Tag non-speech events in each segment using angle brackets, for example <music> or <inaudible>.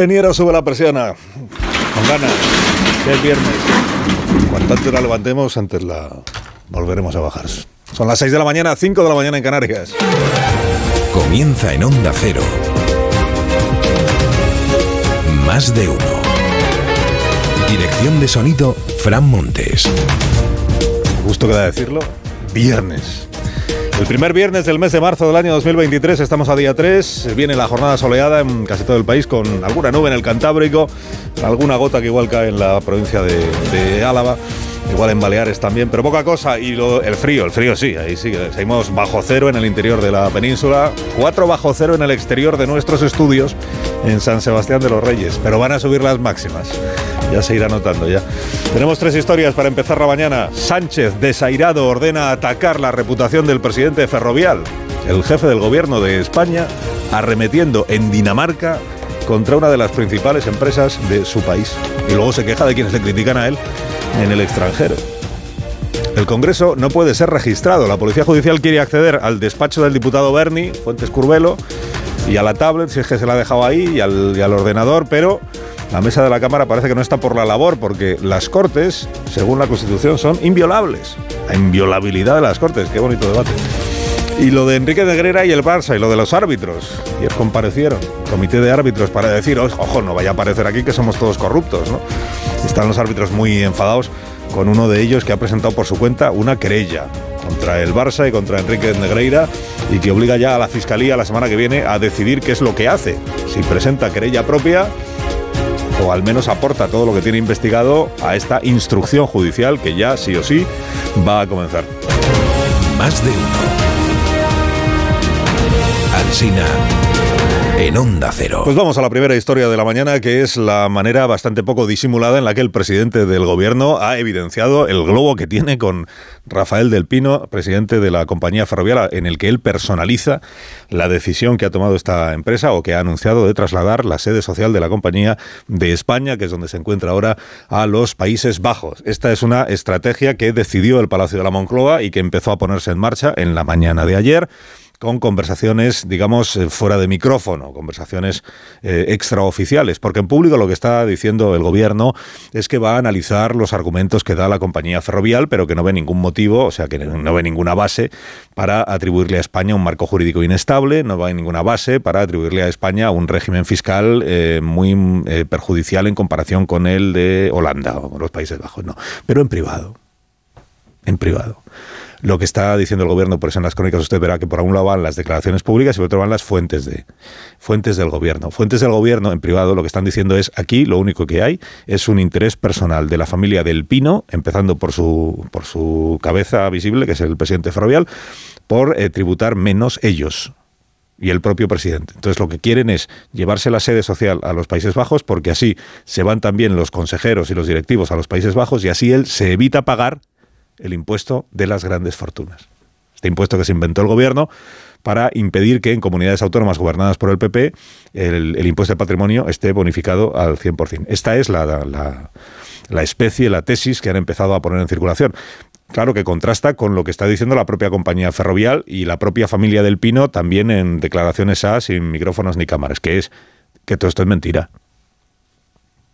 Ingeniero, sube la presión. ah, Con ganas. Que es viernes. Cuanto antes la levantemos, antes la volveremos a bajar. Son las 6 de la mañana, 5 de la mañana en Canarias. Comienza en Onda Cero. Más de uno. Dirección de sonido, Fran Montes. Gusto queda decirlo. Viernes. El primer viernes del mes de marzo del año 2023, estamos a día 3, viene la jornada soleada en casi todo el país con alguna nube en el Cantábrico, alguna gota que igual cae en la provincia de, de Álava, igual en Baleares también, pero poca cosa. Y el frío, el frío sí, ahí sí, seguimos bajo cero en el interior de la península, 4 bajo cero en el exterior de nuestros estudios en San Sebastián de los Reyes, pero van a subir las máximas. Ya se irá notando ya. Tenemos tres historias para empezar la mañana. Sánchez, desairado, ordena atacar la reputación del presidente Ferrovial. El jefe del gobierno de España arremetiendo en Dinamarca contra una de las principales empresas de su país. Y luego se queja de quienes le critican a él en el extranjero. El Congreso no puede ser registrado. La Policía Judicial quiere acceder al despacho del diputado Berni, Fuentes Curvelo, y a la tablet, si es que se la ha dejado ahí, y al, y al ordenador, pero la mesa de la Cámara parece que no está por la labor, porque las Cortes, según la Constitución, son inviolables. La inviolabilidad de las Cortes, qué bonito debate. Y lo de Enrique Negrera y el Barça, y lo de los árbitros. Ayer comparecieron, comité de árbitros, para decir, "Ojo, no vaya a parecer aquí que somos todos corruptos, ¿no? Están los árbitros muy enfadados con uno de ellos que ha presentado por su cuenta una querella contra el Barça y contra Enrique Negreira y que obliga ya a la Fiscalía la semana que viene a decidir qué es lo que hace. Si presenta querella propia o al menos aporta todo lo que tiene investigado a esta instrucción judicial que ya sí o sí va a comenzar. Más de uno. En Onda Cero. Pues vamos a la primera historia de la mañana, que es la manera bastante poco disimulada en la que el presidente del gobierno ha evidenciado el globo que tiene con Rafael del Pino, presidente de la compañía ferroviaria, en el que él personaliza la decisión que ha tomado esta empresa o que ha anunciado de trasladar la sede social de la compañía de España, que es donde se encuentra ahora, a los Países Bajos. Esta es una estrategia que decidió el Palacio de la Moncloa y que empezó a ponerse en marcha en la mañana de ayer con conversaciones, digamos, eh, fuera de micrófono, conversaciones eh, extraoficiales, porque en público lo que está diciendo el gobierno es que va a analizar los argumentos que da la compañía ferrovial, pero que no ve ningún motivo, o sea, que no ve ninguna base para atribuirle a España un marco jurídico inestable, no hay ninguna base para atribuirle a España un régimen fiscal eh, muy perjudicial en comparación con el de Holanda o los Países Bajos, no, pero en privado, en privado lo que está diciendo el gobierno, por eso en las crónicas usted verá que por un lado van las declaraciones públicas y por otro van las fuentes de fuentes del gobierno. Fuentes del gobierno en privado lo que están diciendo es aquí lo único que hay es un interés personal de la familia del Pino, empezando por su por su cabeza visible, que es el presidente ferrovial, por eh, tributar menos ellos, y el propio presidente. Entonces lo que quieren es llevarse la sede social a los Países Bajos porque así se van también los consejeros y los directivos a los Países Bajos y así él se evita pagar el impuesto de las grandes fortunas. Este impuesto que se inventó el gobierno para impedir que en comunidades autónomas gobernadas por el PP el, impuesto de patrimonio esté bonificado al 100%. Esta es la, la, la especie, la tesis que han empezado a poner en circulación. Claro que contrasta con lo que está diciendo la propia compañía ferrovial y la propia familia del Pino también en declaraciones A sin micrófonos ni cámaras, que es que todo esto es mentira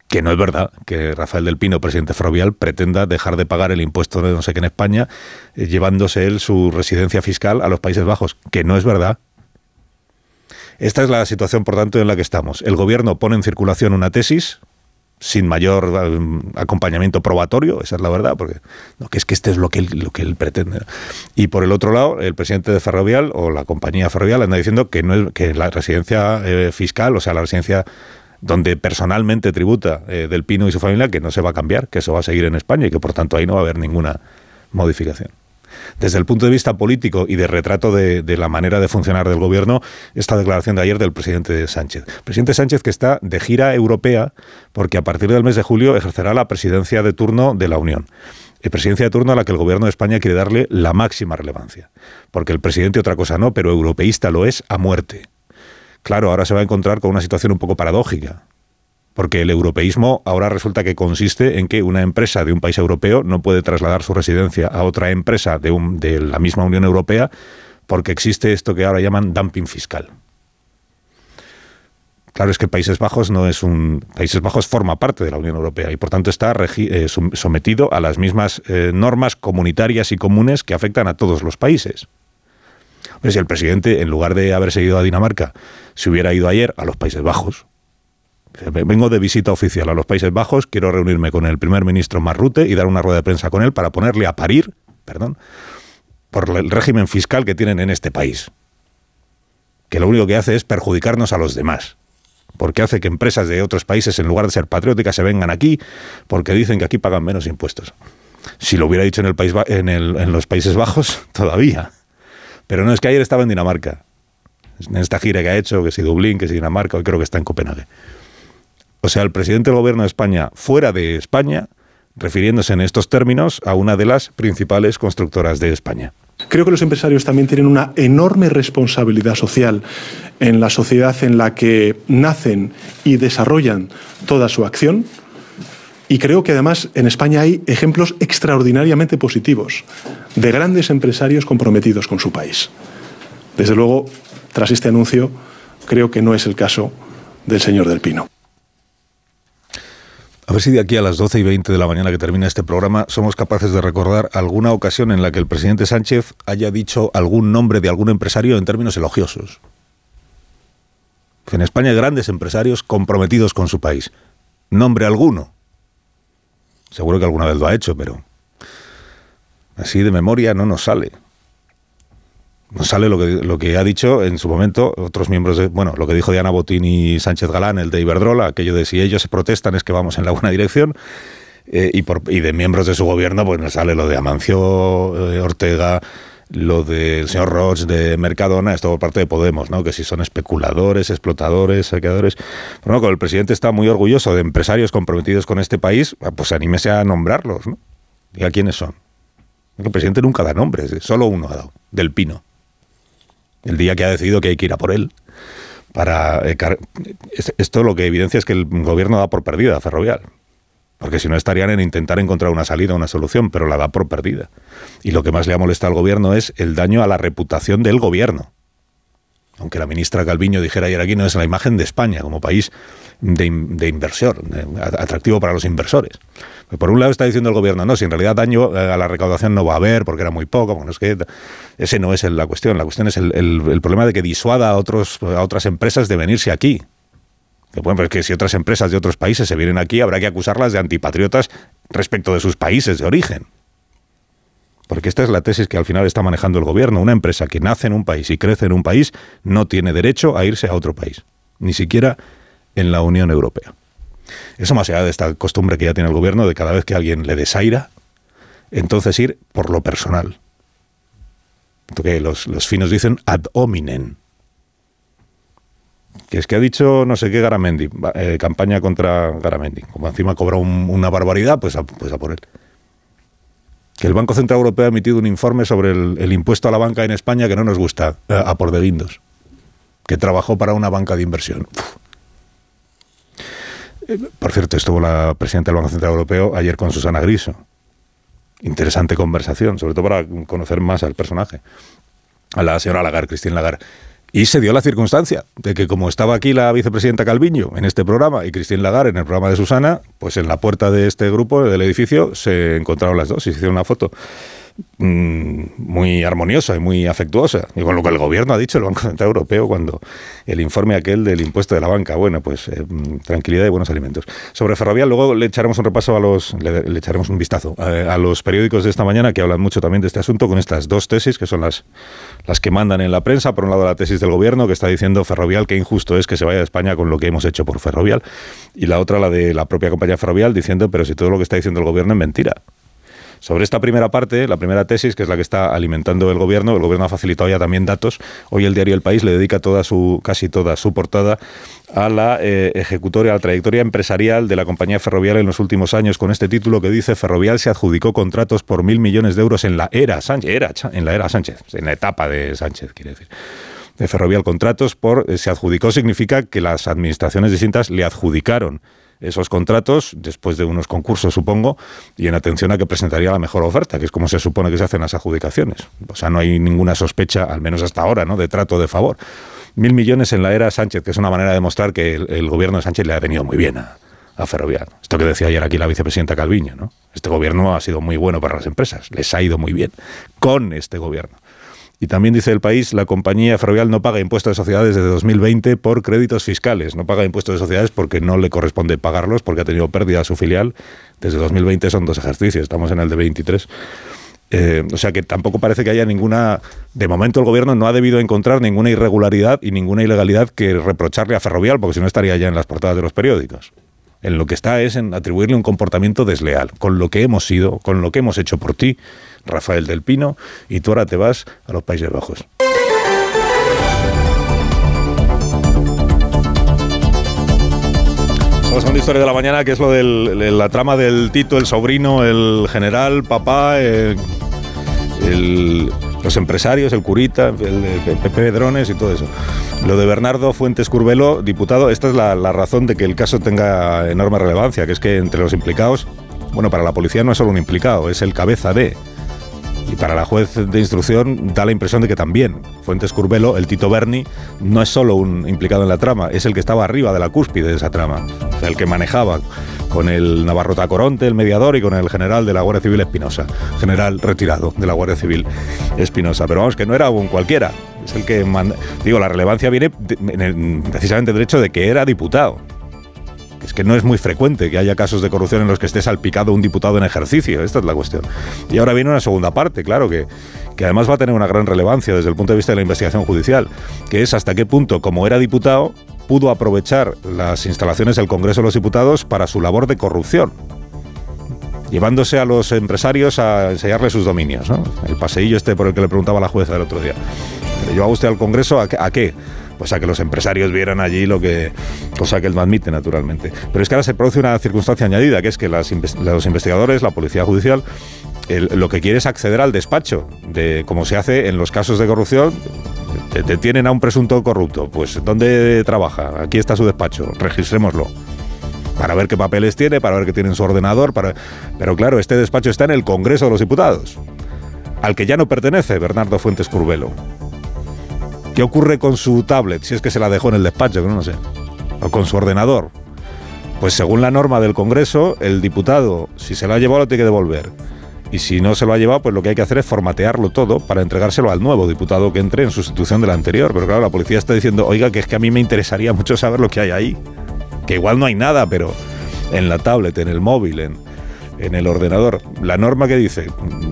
que no es verdad que Rafael del Pino, presidente ferrovial, pretenda dejar de pagar el impuesto de no sé qué en España, eh, llevándose él su residencia fiscal a los Países Bajos, que no es verdad. Esta es la situación, por tanto, en la que estamos. El gobierno pone en circulación una tesis sin mayor eh, acompañamiento probatorio, esa es la verdad, porque no, que es que este es lo que él, lo que él pretende. Y por el otro lado, el presidente de Ferrovial o la compañía Ferrovial anda diciendo que no es que la residencia eh, fiscal, o sea, la residencia donde personalmente tributa eh, del Pino y su familia, que no se va a cambiar, que eso va a seguir en España y que por tanto ahí no va a haber ninguna modificación. Desde el punto de vista político y de retrato de, la manera de funcionar del gobierno, esta declaración de ayer del presidente Sánchez. Presidente Sánchez que está de gira europea porque a partir del mes de julio ejercerá la presidencia de turno de la Unión. Y presidencia de turno a la que el gobierno de España quiere darle la máxima relevancia. Porque el presidente otra cosa no, pero europeísta lo es a muerte. Claro, ahora se va a encontrar con una situación un poco paradójica, porque el europeísmo ahora resulta que consiste en que una empresa de un país europeo no puede trasladar su residencia a otra empresa de, la misma Unión Europea porque existe esto que ahora llaman dumping fiscal. Claro, es que Países Bajos no es un. Países Bajos forma parte de la Unión Europea y por tanto está eh, sometido a las mismas eh, normas comunitarias y comunes que afectan a todos los países. Si el presidente, en lugar de haberse ido a Dinamarca, se hubiera ido ayer a los Países Bajos, vengo de visita oficial a los Países Bajos, quiero reunirme con el primer ministro Marrute y dar una rueda de prensa con él para ponerle a parir, perdón, por el régimen fiscal que tienen en este país. Que lo único que hace es perjudicarnos a los demás porque hace que empresas de otros países, en lugar de ser patrióticas, se vengan aquí porque dicen que aquí pagan menos impuestos. Si lo hubiera dicho en, el país, en los Países Bajos, <laughs> todavía. Pero no, es que ayer estaba en Dinamarca. En esta gira que ha hecho, que si Dublín, que si Dinamarca, hoy creo que está en Copenhague. O sea, el presidente del gobierno de España, fuera de España, refiriéndose en estos términos a una de las principales constructoras de España. Creo que los empresarios también tienen una enorme responsabilidad social en la sociedad en la que nacen y desarrollan toda su acción. Y creo que además en España hay ejemplos extraordinariamente positivos de grandes empresarios comprometidos con su país. Desde luego, tras este anuncio, creo que no es el caso del señor Del Pino. A ver si de aquí a las 12 y 20 de la mañana que termina este programa somos capaces de recordar alguna ocasión en la que el presidente Sánchez haya dicho algún nombre de algún empresario en términos elogiosos. En España hay grandes empresarios comprometidos con su país. Nombre alguno. Seguro que alguna vez lo ha hecho, pero así de memoria no nos sale nos sale lo que, lo que ha dicho en su momento otros miembros de, bueno, lo que dijo Diana Botín y Sánchez Galán, el de Iberdrola, aquello de si ellos se protestan es que vamos en la buena dirección. Eh, y, por, y de miembros de su gobierno, pues nos sale lo de Amancio eh, Ortega, lo del señor Roche de Mercadona, esto por parte de Podemos, ¿no? Que si son especuladores, explotadores, saqueadores. Bueno, como el presidente está muy orgulloso de empresarios comprometidos con este país, pues anímese a nombrarlos, ¿no? Diga quiénes son. El presidente nunca da nombres, solo uno ha dado, del Pino el día que ha decidido que hay que ir a por él. Para, eh, esto lo que evidencia es que el gobierno da por perdida a Ferrovial. Porque si no estarían en intentar encontrar una salida, una solución, pero la da por perdida. Y lo que más le ha molestado al gobierno es el daño a la reputación del gobierno. Aunque la ministra Calviño dijera ayer aquí, no es la imagen de España como país de, inversión, atractivo para los inversores. Por un lado está diciendo el gobierno, no, si en realidad daño eh, a la recaudación no va a haber porque era muy poco, bueno, es que ese no es la cuestión, la cuestión es el, problema de que disuada a, otros, a otras empresas de venirse aquí. Bueno, pues que si otras empresas de otros países se vienen aquí, habrá que acusarlas de antipatriotas respecto de sus países de origen. Porque esta es la tesis que al final está manejando el gobierno. Una empresa que nace en un país y crece en un país no tiene derecho a irse a otro país, ni siquiera en la Unión Europea. Eso más allá de esta costumbre que ya tiene el gobierno de cada vez que alguien le desaira, entonces ir por lo personal. Que los, los finos dicen ad hominem. Que es que ha dicho no sé qué Garamendi, eh, campaña contra Garamendi. Como encima cobra una barbaridad, pues a, pues a por él. Que el Banco Central Europeo ha emitido un informe sobre el, impuesto a la banca en España que no nos gusta, eh, a por de guindos. Que trabajó para una banca de inversión. Por cierto, estuvo la presidenta del Banco Central Europeo ayer con Susana Griso. Interesante conversación, sobre todo para conocer más al personaje, a la señora Lagarde, Cristina Lagarde. Y se dio la circunstancia de que como estaba aquí la vicepresidenta Calviño en este programa y Cristina Lagarde en el programa de Susana, pues en la puerta de este grupo, del edificio, se encontraron las dos y se hicieron una foto. Mm, muy armoniosa y muy afectuosa. Y con lo que el gobierno ha dicho, el Banco Central Europeo, cuando el informe aquel del impuesto de la banca, bueno, pues eh, tranquilidad y buenos alimentos. Sobre Ferrovial, luego le echaremos un repaso a los, le, echaremos un vistazo eh, a, los periódicos de esta mañana que hablan mucho también de este asunto con estas dos tesis que son las, las que mandan en la prensa. Por un lado, la tesis del gobierno que está diciendo Ferrovial que injusto es que se vaya de España con lo que hemos hecho por Ferrovial. Y la otra, la de la propia compañía Ferrovial, diciendo, pero si todo lo que está diciendo el gobierno es mentira. Sobre esta primera parte, la primera tesis, que es la que está alimentando el gobierno, el gobierno ha facilitado ya también datos. Hoy el diario El País le dedica toda su, casi toda su portada a la eh, ejecutoria, a la trayectoria empresarial de la compañía ferroviaria en los últimos años, con este título que dice Ferrovial se adjudicó contratos por mil millones de euros en la era Sánchez, era, en la era Sánchez, en la etapa de Sánchez, quiere decir de Ferrovial contratos por eh, se adjudicó significa que las administraciones distintas le adjudicaron esos contratos después de unos concursos, supongo, y en atención a que presentaría la mejor oferta, que es como se supone que se hacen las adjudicaciones. O sea, no hay ninguna sospecha, al menos hasta ahora, ¿no? de trato de favor. Mil millones en la era Sánchez, que es una manera de demostrar que el, gobierno de Sánchez le ha venido muy bien a, a. Esto que decía ayer aquí la vicepresidenta Calviño, ¿no? Este gobierno ha sido muy bueno para las empresas, les ha ido muy bien con este gobierno. Y también dice el país, la compañía ferrovial no paga impuestos de sociedades desde 2020 por créditos fiscales. No paga impuestos de sociedades porque no le corresponde pagarlos, porque ha tenido pérdida a su filial. Desde 2020 son dos ejercicios, estamos en el de 23. Eh, o sea que tampoco parece que haya ninguna... De momento el gobierno no ha debido encontrar ninguna irregularidad y ninguna ilegalidad que reprocharle a Ferrovial, porque si no estaría ya en las portadas de los periódicos. En lo que está es en atribuirle un comportamiento desleal, con lo que hemos sido, con lo que hemos hecho por ti, Rafael del Pino, y tú ahora te vas a los Países Bajos. Vamos a una historia de la mañana que es lo de la trama del Tito, el sobrino, el general, papá, eh, los empresarios, el curita, el, Pepe Drones y todo eso. Lo de Bernardo Fuentes Curbelo, diputado, esta es la, la razón de que el caso tenga enorme relevancia, que es que entre los implicados, bueno, para la policía no es solo un implicado, es el cabeza de y para la juez de instrucción da la impresión de que también Fuentes Curbelo, el Tito Berni, no es solo un implicado en la trama, es el que estaba arriba de la cúspide de esa trama, el que manejaba con el Navarro Tacoronte, el mediador, y con el general de la Guardia Civil Espinosa, general retirado de la Guardia Civil Espinosa. Pero vamos, que no era un cualquiera, es el que manda. Digo, la relevancia viene precisamente del hecho de que era diputado es que no es muy frecuente que haya casos de corrupción en los que esté salpicado un diputado en ejercicio. Esta es la cuestión. Y ahora viene una segunda parte, claro, que, que además va a tener una gran relevancia desde el punto de vista de la investigación judicial, que es hasta qué punto, como era diputado, pudo aprovechar las instalaciones del Congreso de los Diputados para su labor de corrupción llevándose a los empresarios a enseñarle sus dominios. El paseillo este por el que le preguntaba la jueza el otro día. ¿Llevaba usted al Congreso a qué? Pues a que los empresarios vieran allí lo que, cosa que él no admite naturalmente. Pero es que ahora se produce una circunstancia añadida, que es que los investigadores, la policía judicial, lo que quiere es acceder al despacho, de como se hace en los casos de corrupción. Detienen a un presunto corrupto. Pues, ¿dónde trabaja? Aquí está su despacho. Registrémoslo para ver qué papeles tiene, para ver qué tiene en su ordenador. Para... Pero claro, este despacho está en el Congreso de los Diputados, al que ya no pertenece Bernardo Fuentes Curbelo. ¿Qué ocurre con su tablet? Si es que se la dejó en el despacho, que no, sé. O con su ordenador. Pues según la norma del Congreso, el diputado, si se lo ha llevado, lo tiene que devolver. Y si no se lo ha llevado, pues lo que hay que hacer es formatearlo todo para entregárselo al nuevo diputado que entre en sustitución del anterior. Pero claro, la policía está diciendo, oiga, que es que a mí me interesaría mucho saber lo que hay ahí. Que igual no hay nada, pero en la tablet, en el móvil, en, en el ordenador. La norma que dice,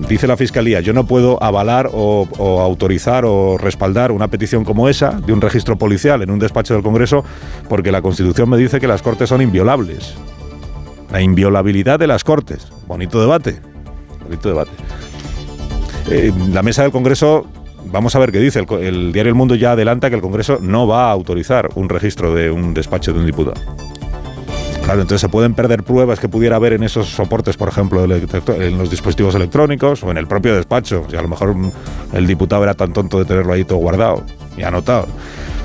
dice la Fiscalía, yo no puedo avalar o, autorizar o respaldar una petición como esa de un registro policial en un despacho del Congreso porque la Constitución me dice que las Cortes son inviolables. La inviolabilidad de las Cortes. Bonito debate. Bonito debate. Eh, la mesa del Congreso vamos a ver qué dice. El, el, diario El Mundo ya adelanta que el Congreso no va a autorizar un registro de un despacho de un diputado. Claro, entonces se pueden perder pruebas que pudiera haber en esos soportes, por ejemplo, en los dispositivos electrónicos o en el propio despacho. Si a lo mejor el diputado era tan tonto de tenerlo ahí todo guardado y anotado.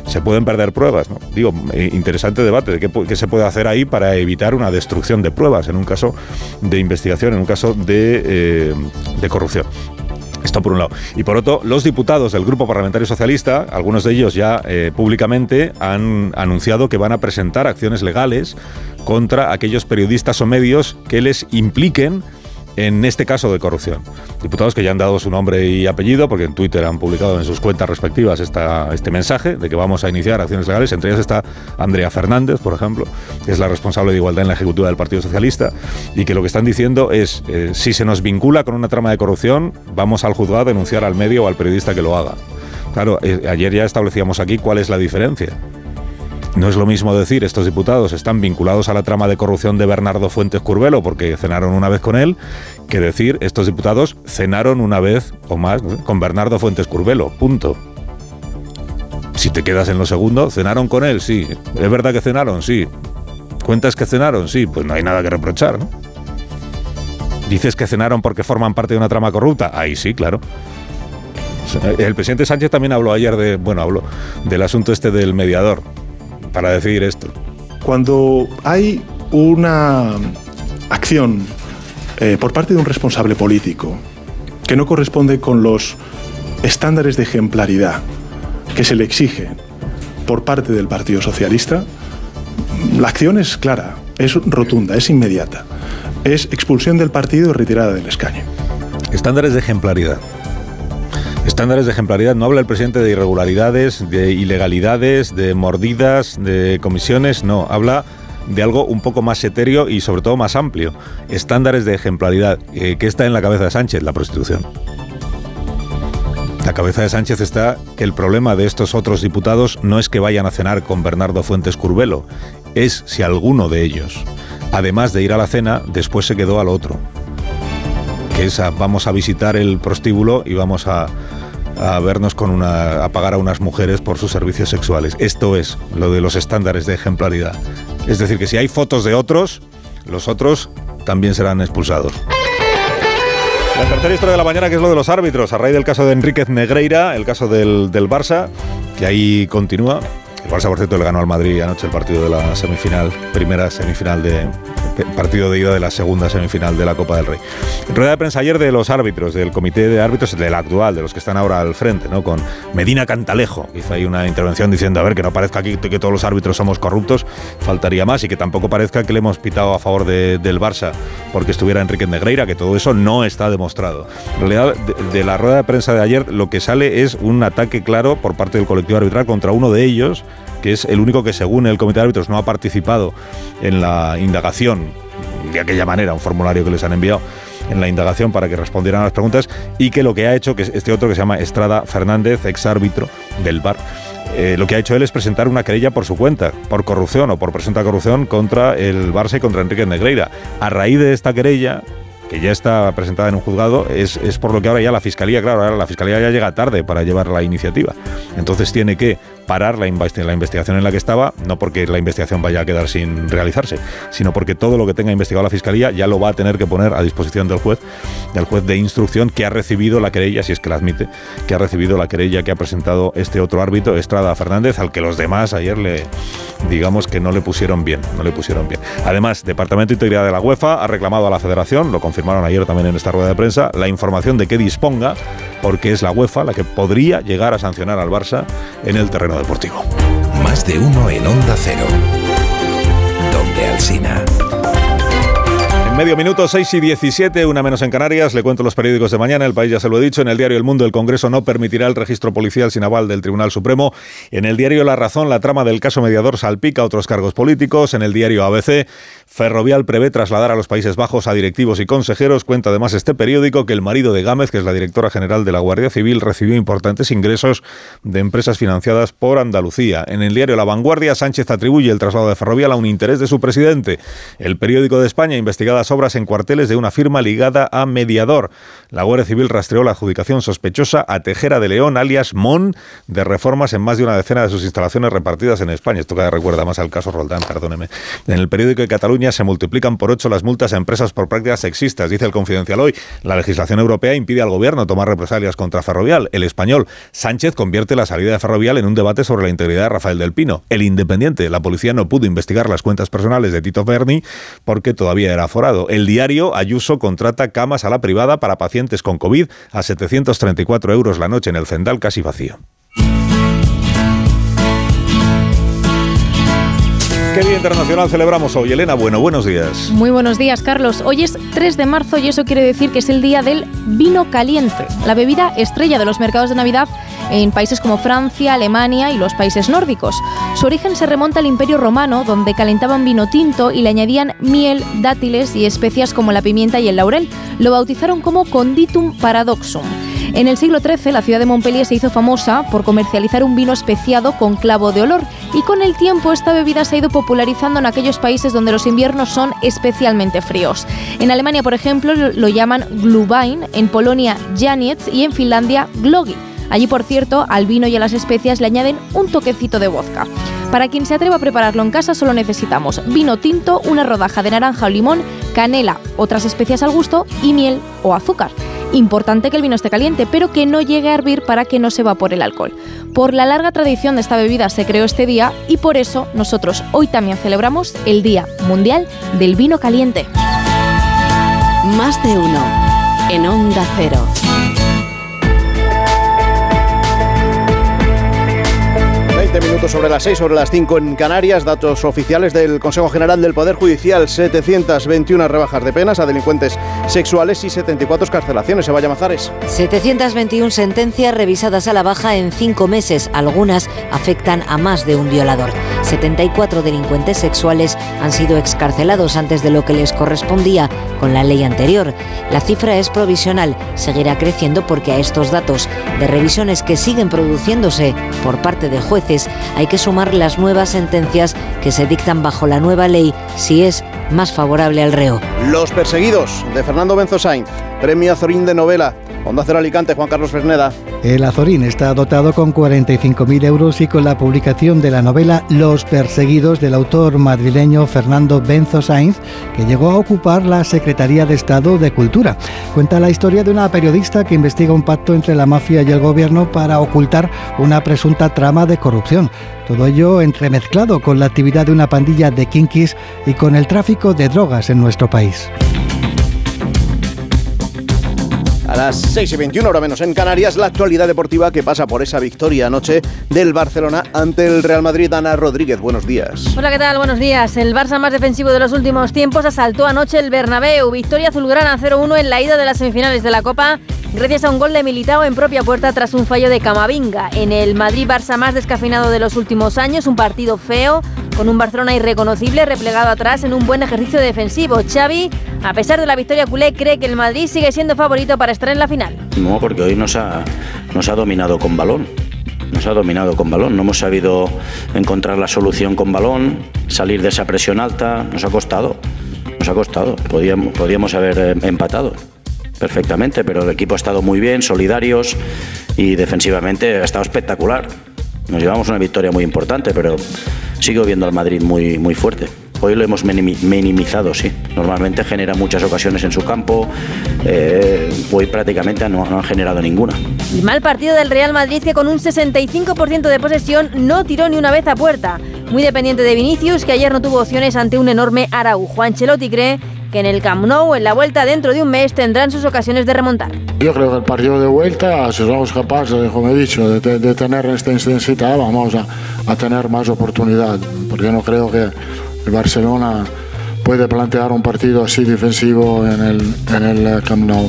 Se pueden perder pruebas. Digo, eh, interesante debate de qué, se puede hacer ahí para evitar una destrucción de pruebas en un caso de investigación, en un caso de, eh, de corrupción. Esto por un lado. Y por otro, los diputados del Grupo Parlamentario Socialista, algunos de ellos ya eh, públicamente, han anunciado que van a presentar acciones legales contra aquellos periodistas o medios que les impliquen en este caso de corrupción. Diputados que ya han dado su nombre y apellido, porque en Twitter han publicado en sus cuentas respectivas esta, este mensaje de que vamos a iniciar acciones legales. Entre ellas está Andrea Fernández, por ejemplo, que es la responsable de igualdad en la Ejecutiva del Partido Socialista, y que lo que están diciendo es, eh, si se nos vincula con una trama de corrupción, vamos al juzgado a denunciar al medio o al periodista que lo haga. Claro, eh, ayer ya establecíamos aquí cuál es la diferencia. No es lo mismo decir estos diputados están vinculados a la trama de corrupción de Bernardo Fuentes Curbelo porque cenaron una vez con él, que decir estos diputados cenaron una vez o más con Bernardo Fuentes Curbelo. Punto. Si te quedas en lo segundo, cenaron con él, sí. ¿Es verdad que cenaron? Sí. ¿Cuentas que cenaron? Sí. Pues no hay nada que reprochar, ¿no? ¿Dices que cenaron porque forman parte de una trama corrupta? Ahí sí, claro. El presidente Sánchez también habló ayer de, bueno, habló del asunto este del mediador para decidir esto? Cuando hay una acción eh, por parte de un responsable político que no corresponde con los estándares de ejemplaridad que se le exigen por parte del Partido Socialista, la acción es clara, es rotunda, es inmediata. Es expulsión del partido y retirada del escaño. Estándares de ejemplaridad. Estándares de ejemplaridad. No habla el presidente de irregularidades, de ilegalidades, de mordidas, de comisiones. No, habla de algo un poco más etéreo y sobre todo más amplio. Estándares de ejemplaridad. Eh, ¿Qué está en la cabeza de Sánchez? La prostitución. La cabeza de Sánchez está que el problema de estos otros diputados no es que vayan a cenar con Bernardo Fuentes Curbelo, es si alguno de ellos, además de ir a la cena, después se quedó al otro. Es vamos a visitar el prostíbulo y vamos a, a vernos con una. a pagar a unas mujeres por sus servicios sexuales. Esto es lo de los estándares de ejemplaridad. Es decir, que si hay fotos de otros, los otros también serán expulsados. La tercera historia de la mañana, que es lo de los árbitros, a raíz del caso de Enríquez Negreira, el caso del, del Barça, que ahí continúa. Barça, por cierto, le ganó al Madrid anoche el partido de la semifinal, primera semifinal de, partido de ida de la segunda semifinal de la Copa del Rey. Rueda de prensa ayer de los árbitros, del comité de árbitros, del actual, de los que están ahora al frente, ¿no? Con Medina Cantalejo. Hizo ahí una intervención diciendo, a ver, que no parezca aquí que todos los árbitros somos corruptos, faltaría más, y que tampoco parezca que le hemos pitado a favor del Barça porque estuviera Enrique Negreira, que todo eso no está demostrado. En realidad, de la rueda de prensa de ayer, lo que sale es un ataque claro por parte del colectivo arbitral contra uno de ellos, que es el único que según el comité de árbitros no ha participado en la indagación de aquella manera, un formulario que les han enviado en la indagación para que respondieran a las preguntas y que lo que ha hecho, que este otro que se llama Estrada Fernández, ex árbitro del bar, eh, lo que ha hecho él es presentar una querella por su cuenta, por corrupción o por presunta corrupción contra el Barça y contra Enrique Negreira. A raíz de esta querella, que ya está presentada en un juzgado, es, es, por lo que ahora ya la Fiscalía, claro, ahora la Fiscalía ya llega tarde para llevar la iniciativa. Entonces tiene que parar la, investigación en la que estaba, no porque la investigación vaya a quedar sin realizarse, sino porque todo lo que tenga investigado la Fiscalía ya lo va a tener que poner a disposición del juez, del juez de instrucción que ha recibido la querella, si es que la admite, que ha recibido la querella que ha presentado este otro árbitro, Estrada Fernández, al que los demás ayer le, digamos que no le pusieron bien, no le pusieron bien. Además, Departamento de Integridad de la UEFA ha reclamado a la Federación, lo confirmaron ayer también en esta rueda de prensa, la información de que disponga, porque es la UEFA la que podría llegar a sancionar al Barça en el terreno deportivo. Más de uno en Onda Cero. Donde Alsina. En medio minuto, 6 y 17, una menos en Canarias. Le cuento los periódicos de mañana. El país ya se lo he dicho. En el diario El Mundo, el Congreso no permitirá el registro policial sin aval del Tribunal Supremo. En el diario La Razón, la trama del caso mediador salpica otros cargos políticos. En el diario ABC, Ferrovial prevé trasladar a los Países Bajos a directivos y consejeros. Cuenta además este periódico que el marido de Gámez, que es la directora general de la Guardia Civil, recibió importantes ingresos de empresas financiadas por Andalucía. En el diario La Vanguardia, Sánchez atribuye el traslado de Ferrovial a un interés de su presidente. El periódico de España, investigadas obras en cuarteles de una firma ligada a Mediador. La Guardia Civil rastreó la adjudicación sospechosa a Tejera de León, alias Mon, de reformas en más de una decena de sus instalaciones repartidas en España. Esto cada recuerda más al caso Roldán, perdóneme. En el periódico de Cataluña, se multiplican por ocho las multas a empresas por prácticas sexistas. Dice el Confidencial hoy, la legislación europea impide al gobierno tomar represalias contra Ferrovial. El español, Sánchez convierte la salida de Ferrovial en un debate sobre la integridad de Rafael del Pino. El Independiente, la policía no pudo investigar las cuentas personales de Tito Berni porque todavía era aforado. El diario, Ayuso contrata camas a la privada para pacientes con COVID a 734 euros la noche en el Cendal casi vacío. ¿Qué Día Internacional celebramos hoy? Elena, bueno, buenos días. Muy buenos días, Carlos. Hoy es 3 de marzo y eso quiere decir que es el día del vino caliente, la bebida estrella de los mercados de Navidad en países como Francia, Alemania y los países nórdicos. Su origen se remonta al Imperio Romano, donde calentaban vino tinto y le añadían miel, dátiles y especias como la pimienta y el laurel. Lo bautizaron como Conditum Paradoxum. En el siglo XIII, la ciudad de Montpellier se hizo famosa por comercializar un vino especiado con clavo de olor y con el tiempo esta bebida se ha ido popularizando en aquellos países donde los inviernos son especialmente fríos. En Alemania, por ejemplo, lo llaman Glühwein, en Polonia Janiec y en Finlandia Glogi. Allí, por cierto, al vino y a las especias le añaden un toquecito de vodka. Para quien se atreva a prepararlo en casa solo necesitamos vino tinto, una rodaja de naranja o limón, canela, otras especias al gusto y miel o azúcar. Importante que el vino esté caliente, pero que no llegue a hervir para que no se evapore el alcohol. Por la larga tradición de esta bebida se creó este día y por eso nosotros hoy también celebramos el Día Mundial del Vino Caliente. Más de uno en Onda Cero. 20 minutos sobre las 6, sobre las 5 en Canarias. Datos oficiales del Consejo General del Poder Judicial: 721 rebajas de penas a delincuentes sexuales y 74 carcelaciones. Se vaya Mazares. 721 sentencias revisadas a la baja en cinco meses. Algunas afectan a más de un violador. 74 delincuentes sexuales han sido excarcelados antes de lo que les correspondía con la ley anterior. La cifra es provisional, seguirá creciendo porque a estos datos de revisiones que siguen produciéndose por parte de jueces hay que sumar las nuevas sentencias que se dictan bajo la nueva ley si es más favorable al reo. Los perseguidos de Fernando Benzo Sainz, premio Azorín de novela. Onda Cero Alicante, Juan Carlos Ferneda. El Azorín está dotado con 45.000 euros y con la publicación de la novela Los perseguidos del autor madrileño Fernando Benzo Sainz, que llegó a ocupar la Secretaría de Estado de Cultura. Cuenta la historia de una periodista que investiga un pacto entre la mafia y el gobierno para ocultar una presunta trama de corrupción. Todo ello entremezclado con la actividad de una pandilla de kinkis y con el tráfico de drogas en nuestro país. A las 6 y 21, hora menos en Canarias, la actualidad deportiva que pasa por esa victoria anoche del Barcelona ante el Real Madrid. Ana Rodríguez, buenos días. Hola, ¿qué tal? Buenos días. El Barça más defensivo de los últimos tiempos asaltó anoche el Bernabéu. Victoria azulgrana 0-1 en la ida de las semifinales de la Copa gracias a un gol de Militao en propia puerta tras un fallo de Camavinga. En el Madrid-Barça más descafeinado de los últimos años, un partido feo, con un Barcelona irreconocible replegado atrás en un buen ejercicio defensivo. Xavi, a pesar de la victoria culé, cree que el Madrid sigue siendo favorito para estar en la final. No, porque hoy nos ha, nos ha dominado con balón. Nos ha dominado con balón. No hemos sabido encontrar la solución con balón, salir de esa presión alta. Nos ha costado. Nos ha costado. Podíamos, podíamos haber eh, empatado perfectamente, pero el equipo ha estado muy bien, solidarios y defensivamente ha estado espectacular. Nos llevamos una victoria muy importante, pero sigo viendo al Madrid muy, muy fuerte. Hoy lo hemos minimizado, sí. Normalmente genera muchas ocasiones en su campo. Eh, hoy prácticamente no, no han generado ninguna. Y mal partido del Real Madrid que con un 65% de posesión no tiró ni una vez a puerta. Muy dependiente de Vinicius, que ayer no tuvo opciones ante un enorme Araujo. Ancelotti cree que en el Camp Nou, en la vuelta dentro de un mes, tendrán sus ocasiones de remontar. Yo creo que el partido de vuelta, si somos capaces, como he dicho, de, de tener esta intensidad, vamos a, a tener más oportunidad, porque no creo que el Barcelona puede plantear un partido así defensivo en el, en el Camp Nou.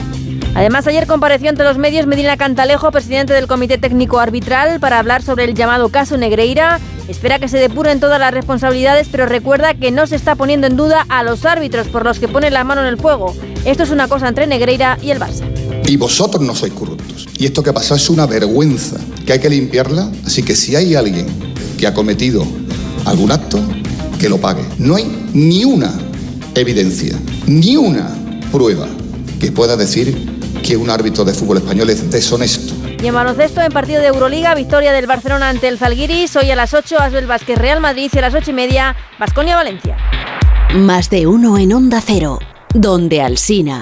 Además, ayer compareció ante los medios Medina Cantalejo, presidente del Comité Técnico Arbitral, para hablar sobre el llamado caso Negreira. Espera que se depuren todas las responsabilidades, pero recuerda que no se está poniendo en duda a los árbitros por los que ponen la mano en el fuego. Esto es una cosa entre Negreira y el Barça. Y vosotros no sois corruptos. Y esto que ha pasado es una vergüenza, que hay que limpiarla. Así que si hay alguien que ha cometido algún acto, que lo pague. No hay ni una evidencia, ni una prueba que pueda decir que un árbitro de fútbol español es deshonesto. Y en baloncesto, en partido de Euroliga, victoria del Barcelona ante el Zalgiris. Hoy a las 8, Asbel Vázquez Real Madrid y a las 8 y media, Basconia Valencia. Más de uno en Onda Cero, donde Alsina.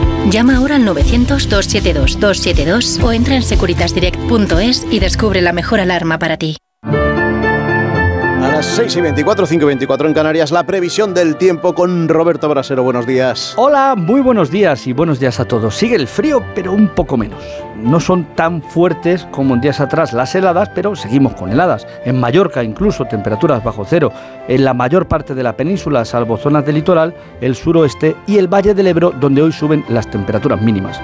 Llama ahora al 900-272-272 o entra en securitasdirect.es y descubre la mejor alarma para ti. Las 6 y 24, 5 y 24 en Canarias, la previsión del tiempo con Roberto Brasero. Buenos días. Hola, muy buenos días y buenos días a todos. Sigue el frío, pero un poco menos. No son tan fuertes como en días atrás las heladas, pero seguimos con heladas. En Mallorca incluso temperaturas bajo cero. En la mayor parte de la península, salvo zonas del litoral, el suroeste y el Valle del Ebro, donde hoy suben las temperaturas mínimas.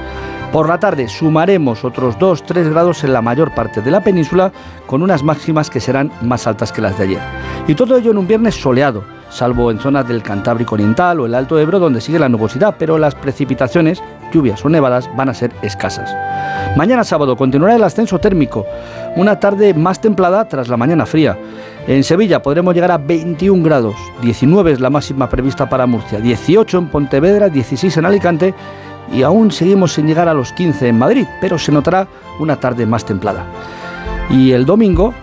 Por la tarde sumaremos otros 2-3 grados en la mayor parte de la península con unas máximas que serán más altas que las de ayer. Y todo ello en un viernes soleado. salvo en zonas del Cantábrico Oriental o el Alto Ebro donde sigue la nubosidad, pero las precipitaciones, lluvias o nevadas van a ser escasas. Mañana sábado continuará el ascenso térmico, una tarde más templada tras la mañana fría. En Sevilla podremos llegar a 21 grados, 19 es la máxima prevista para Murcia, 18 en Pontevedra, 16 en Alicante y aún seguimos sin llegar a los 15 en Madrid, pero se notará una tarde más templada. Y el domingo,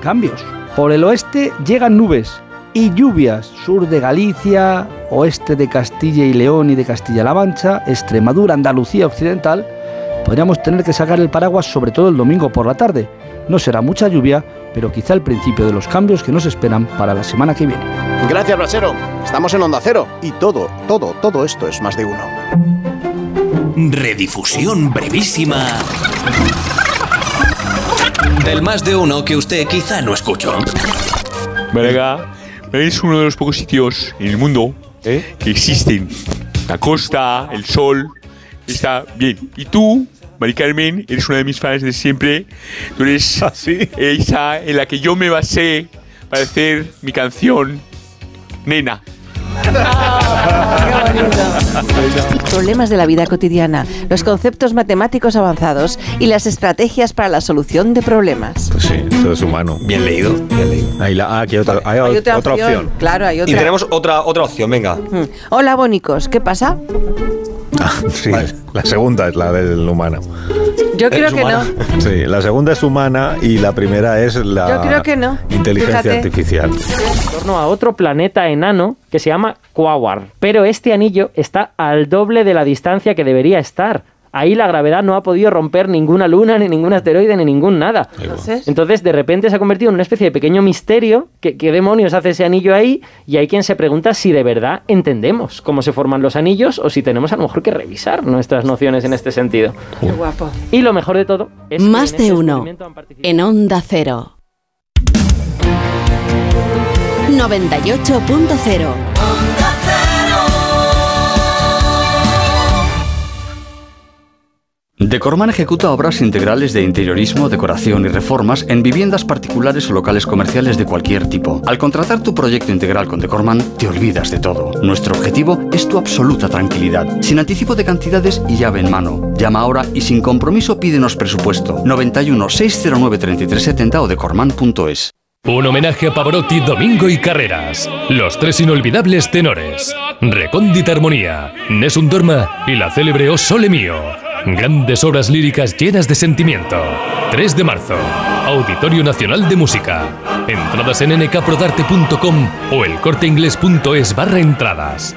cambios. Por el oeste llegan nubes y lluvias, sur de Galicia, oeste de Castilla y León y de Castilla-La Mancha, Extremadura, Andalucía Occidental. Podríamos tener que sacar el paraguas sobre todo el domingo por la tarde. No será mucha lluvia, pero quizá el principio de los cambios que nos esperan para la semana que viene. Gracias, Brasero. Estamos en Onda Cero y todo, todo, todo esto es más de uno. Redifusión brevísima del más de uno que usted quizá no escuchó. Málaga es uno de los pocos sitios en el mundo que existen. La costa, el sol, está bien. Y tú, Mari Carmen, eres una de mis fans de siempre. Tú eres <laughs> esa en la que yo me basé para hacer mi canción, Nena. Problemas de la vida cotidiana, los conceptos matemáticos avanzados y las estrategias para la solución de problemas. Pues sí, eso es humano. Bien leído, bien leído. Ahí la, ah, aquí hay otra, hay Hay otra, opción. Claro, hay otra. Y tenemos otra, otra opción, venga. Mm. Hola, bonicos, ¿qué pasa? <laughs> Sí, la segunda es la del humano. Yo creo que no. Sí, la segunda es humana y la primera es la Yo creo que no. inteligencia Fíjate. artificial. en torno a otro planeta enano que se llama Quawar. Pero este anillo está al doble de la distancia que debería estar. Ahí la gravedad no ha podido romper ninguna luna, ni ningún asteroide, ni ningún nada. Entonces, Entonces, de repente se ha convertido en una especie de pequeño misterio. ¿Qué, qué demonios hace ese anillo ahí? Y hay quien se pregunta si de verdad entendemos cómo se forman los anillos o si tenemos a lo mejor que revisar nuestras nociones en este sentido. qué guapo. Y lo mejor de todo es que Más en de este uno. En Onda Cero. 98.0. Decorman ejecuta obras integrales de interiorismo, decoración y reformas en viviendas particulares o locales comerciales de cualquier tipo. Al contratar tu proyecto integral con Decorman, te olvidas de todo. Nuestro objetivo es tu absoluta tranquilidad, sin anticipo de cantidades y llave en mano. Llama ahora y sin compromiso pídenos presupuesto 91 609 3370 o decorman.es. Un homenaje a Pavarotti, Domingo y Carreras. Los tres inolvidables tenores. Recóndita Armonía, Nessun Dorma y la célebre O Sole Mio. Grandes obras líricas llenas de sentimiento. 3 de marzo. Auditorio Nacional de Música. Entradas en nkprodarte.com o elcorteinglés.es barra entradas.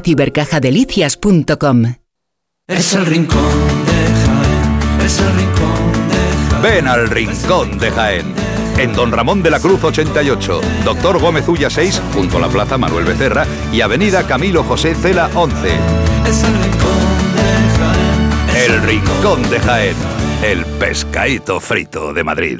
espacioibercajadelicias.com. Es el rincón de Jaén, es el rincón de Jaén. Ven al Rincón de Jaén. En Don Ramón de la Cruz 88, Doctor Gómez Ulla 6, junto a la Plaza Manuel Becerra y Avenida Camilo José Cela 11. Es el rincón de Jaén. El Rincón de Jaén, el pescadito frito de Madrid.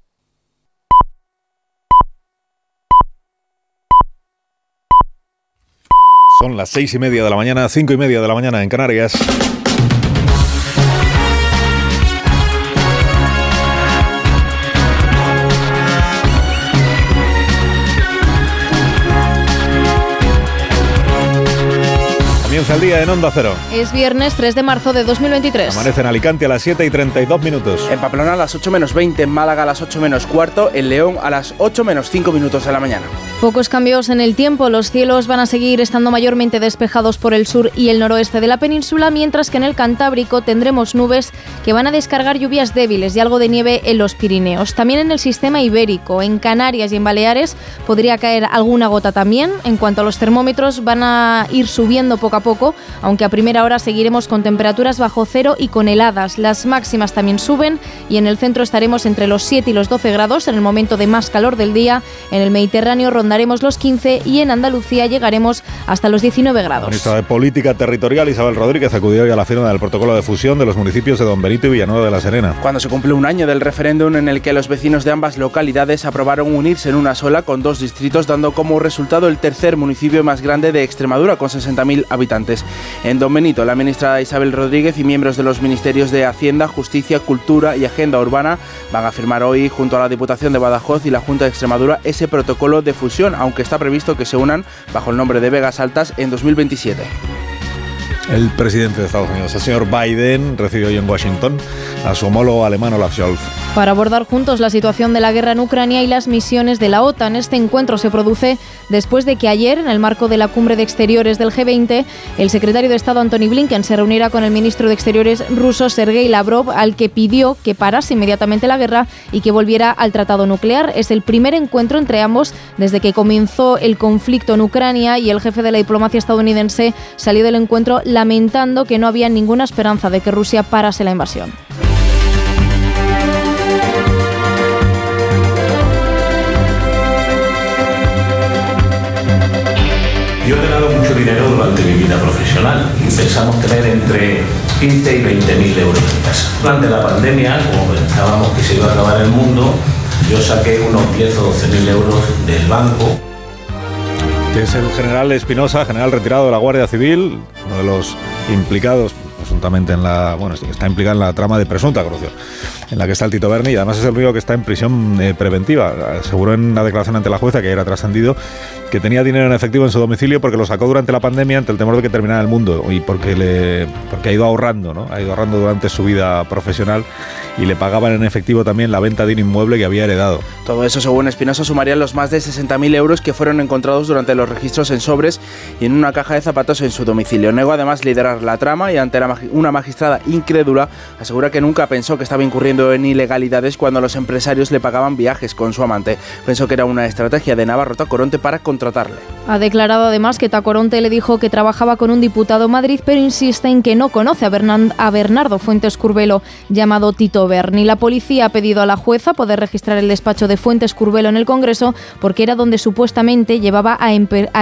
Son las seis y media de la mañana, cinco y media de la mañana en Canarias. Comienza el día en Onda Cero. Es viernes 3 de marzo de 2023. Amanece en Alicante a las 7 y 32 minutos. En Pamplona a las 8 menos 20, en Málaga a las 8 menos cuarto, en León a las 8 menos 5 minutos de la mañana. Pocos cambios en el tiempo. Los cielos van a seguir estando mayormente despejados por el sur y el noroeste de la península, mientras que en el Cantábrico tendremos nubes que van a descargar lluvias débiles y algo de nieve en los Pirineos. También en el sistema ibérico, en Canarias y en Baleares podría caer alguna gota también. En cuanto a los termómetros, van a ir subiendo poco a poco, aunque a primera hora seguiremos con temperaturas bajo cero y con heladas. Las máximas también suben y en el centro estaremos entre los 7 y los 12 grados en el momento de más calor del día. En el Mediterráneo rondaremos los 15 y en Andalucía llegaremos hasta los 19 La grados. ministra de Política Territorial, Isabel Rodríguez, acudió hoy a la firma del protocolo de fusión de los municipios de Don Benito y Villanueva de la Serena. Cuando se cumple un año del referéndum en el que los vecinos de ambas localidades aprobaron unirse en una sola con dos distritos, dando como resultado el tercer municipio más grande de Extremadura, con 60.000 habitantes. En Don Benito, la ministra Isabel Rodríguez y miembros de los ministerios de Hacienda, Justicia, Cultura y Agenda Urbana van a firmar hoy, junto a la Diputación de Badajoz y la Junta de Extremadura, ese protocolo de fusión, aunque está previsto que se unan bajo el nombre de Vegas Altas en 2027. El presidente de Estados Unidos, el señor Biden, recibió hoy en Washington a su homólogo alemán Olaf Scholz. Para abordar juntos la situación de la guerra en Ucrania y las misiones de la OTAN. Este encuentro se produce después de que ayer, en el marco de la cumbre de exteriores del G20, el secretario de Estado Antony Blinken se reuniera con el ministro de Exteriores ruso Sergei Lavrov, al que pidió que parase inmediatamente la guerra y que volviera al tratado nuclear. Es el primer encuentro entre ambos desde que comenzó el conflicto en Ucrania y el jefe de la diplomacia estadounidense salió del encuentro lamentando que no había ninguna esperanza de que Rusia parase la invasión. Yo he ganado mucho dinero durante mi vida profesional. Pensamos tener entre 15 y 20 mil euros en casa. Durante la pandemia, como pensábamos que se iba a acabar el mundo, yo saqué unos 10 o 12 mil euros del banco. Es el general Espinosa, general retirado de la Guardia Civil, uno de los implicados presuntamente en la. Bueno, está implicado en la trama de presunta corrupción, en la que está el Tito Berni y además es el único que está en prisión eh, preventiva. Aseguró en la declaración ante la jueza, que era trascendido, que tenía dinero en efectivo en su domicilio porque lo sacó durante la pandemia ante el temor de que terminara el mundo y porque, le, porque ha ido ahorrando, ¿no? Ha ido ahorrando durante su vida profesional y le pagaban en efectivo también la venta de un inmueble que había heredado. Todo eso, según Espinosa, sumarían los más de 60.000 euros que fueron encontrados durante los registros en sobres y en una caja de zapatos en su domicilio. Negó además liderar la trama y ante la magi- una magistrada incrédula asegura que nunca pensó que estaba incurriendo en ilegalidades cuando los empresarios le pagaban viajes con su amante. Pensó que era una estrategia de Navarro Tacoronte para contratarle. Ha declarado además que Tacoronte le dijo que trabajaba con un diputado en Madrid, pero insiste en que no conoce a, Bernan- a Bernardo Fuentes Curbelo, llamado Tito Berni. La policía ha pedido a la jueza poder registrar el despacho de Fuentes Curbelo en el Congreso porque era donde supuestamente llevaba a